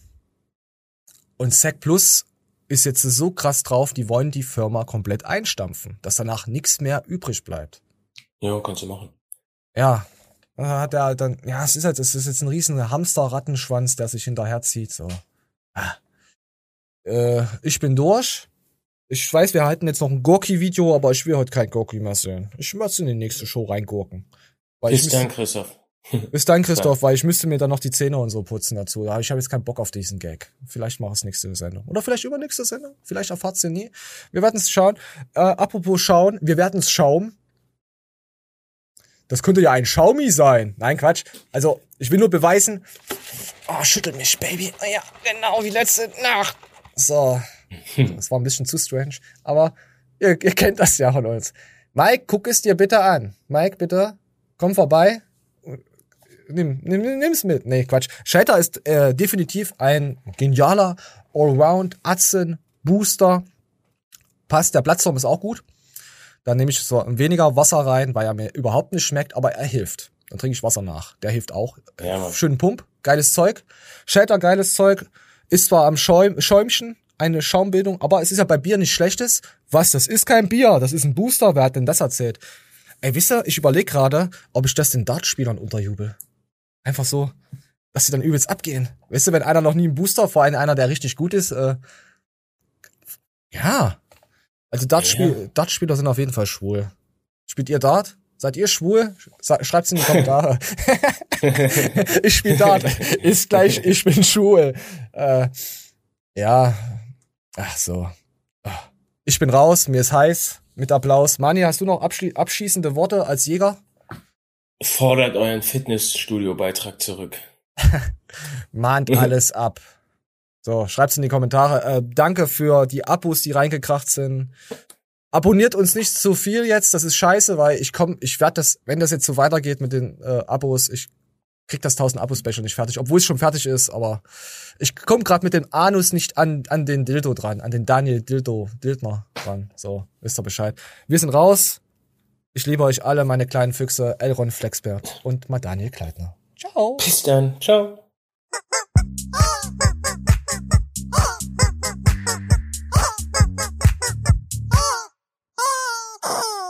Und Sec Plus ist jetzt so krass drauf, die wollen die Firma komplett einstampfen, dass danach nichts mehr übrig bleibt. Ja, kannst du machen. Ja, hat er dann, ja, es ist halt, es ist jetzt ein riesen Hamster-Rattenschwanz, der sich hinterherzieht, so. Ah. Äh, ich bin durch. Ich weiß, wir halten jetzt noch ein Gorki-Video, aber ich will heute kein Gorki mehr sehen. Ich möchte in die nächste Show reingurken. Bis dann, Christoph. Bis dann, Christoph, weil ich müsste mir dann noch die Zähne und so putzen dazu. Aber ich habe jetzt keinen Bock auf diesen Gag. Vielleicht mache ich es nächste Sendung. Oder vielleicht übernächste Sendung. Vielleicht erfahrt's ihr nie. Wir werden es schauen. Äh, apropos schauen, wir werden es schauen. Das könnte ja ein Xiaomi sein. Nein, Quatsch. Also, ich will nur beweisen. Oh, schüttel mich, Baby. Ah Ja, genau wie letzte Nacht. So. Das war ein bisschen zu strange. Aber ihr, ihr kennt das ja von uns. Mike, guck es dir bitte an. Mike, bitte, komm vorbei. Nimm, nimm, nimm's mit. Nee, Quatsch. Shatter ist äh, definitiv ein genialer Allround Atzen Booster. Passt, der Platzraum ist auch gut. Dann nehme ich so weniger Wasser rein, weil er mir überhaupt nicht schmeckt, aber er hilft. Dann trinke ich Wasser nach. Der hilft auch. Ja. Schönen Pump, geiles Zeug. Shatter, geiles Zeug. Ist zwar am Schäum, Schäumchen, eine Schaumbildung, aber es ist ja bei Bier nicht schlechtes. Was, das ist kein Bier, das ist ein Booster. Wer hat denn das erzählt? Ey, wisst ihr, ich überlege gerade, ob ich das den Dartspielern unterjubel. Einfach so, dass sie dann übelst abgehen. Weißt du, wenn einer noch nie einen Booster, vor allem einer, der richtig gut ist, äh, ja. Also Dartspiel, Dartspieler sind auf jeden Fall schwul. Spielt ihr Dart? Seid ihr schwul? Schreibt's in die Kommentare. ich spiele Dart. Ist gleich, ich bin schwul. Äh, ja. Ach so. Ah. Ich bin raus, mir ist heiß. Mit Applaus. Mani, hast du noch abschli abschließende Worte als Jäger? Fordert euren Fitnessstudio-Beitrag zurück. Mahnt alles ab. So, schreibt's in die Kommentare. Äh, danke für die Abos, die reingekracht sind. Abonniert uns nicht zu viel jetzt, das ist scheiße, weil ich komm, ich werde das, wenn das jetzt so weitergeht mit den äh, Abos, ich krieg das 1000 Abo Special nicht fertig, obwohl es schon fertig ist, aber ich komme gerade mit dem Anus nicht an an den Dildo dran, an den Daniel Dildo Dildner dran. So, wisst ihr Bescheid. Wir sind raus. Ich liebe euch alle, meine kleinen Füchse, Elron Flexbert und mal Daniel Kleitner. Ciao. Bis dann. Ciao. Oh!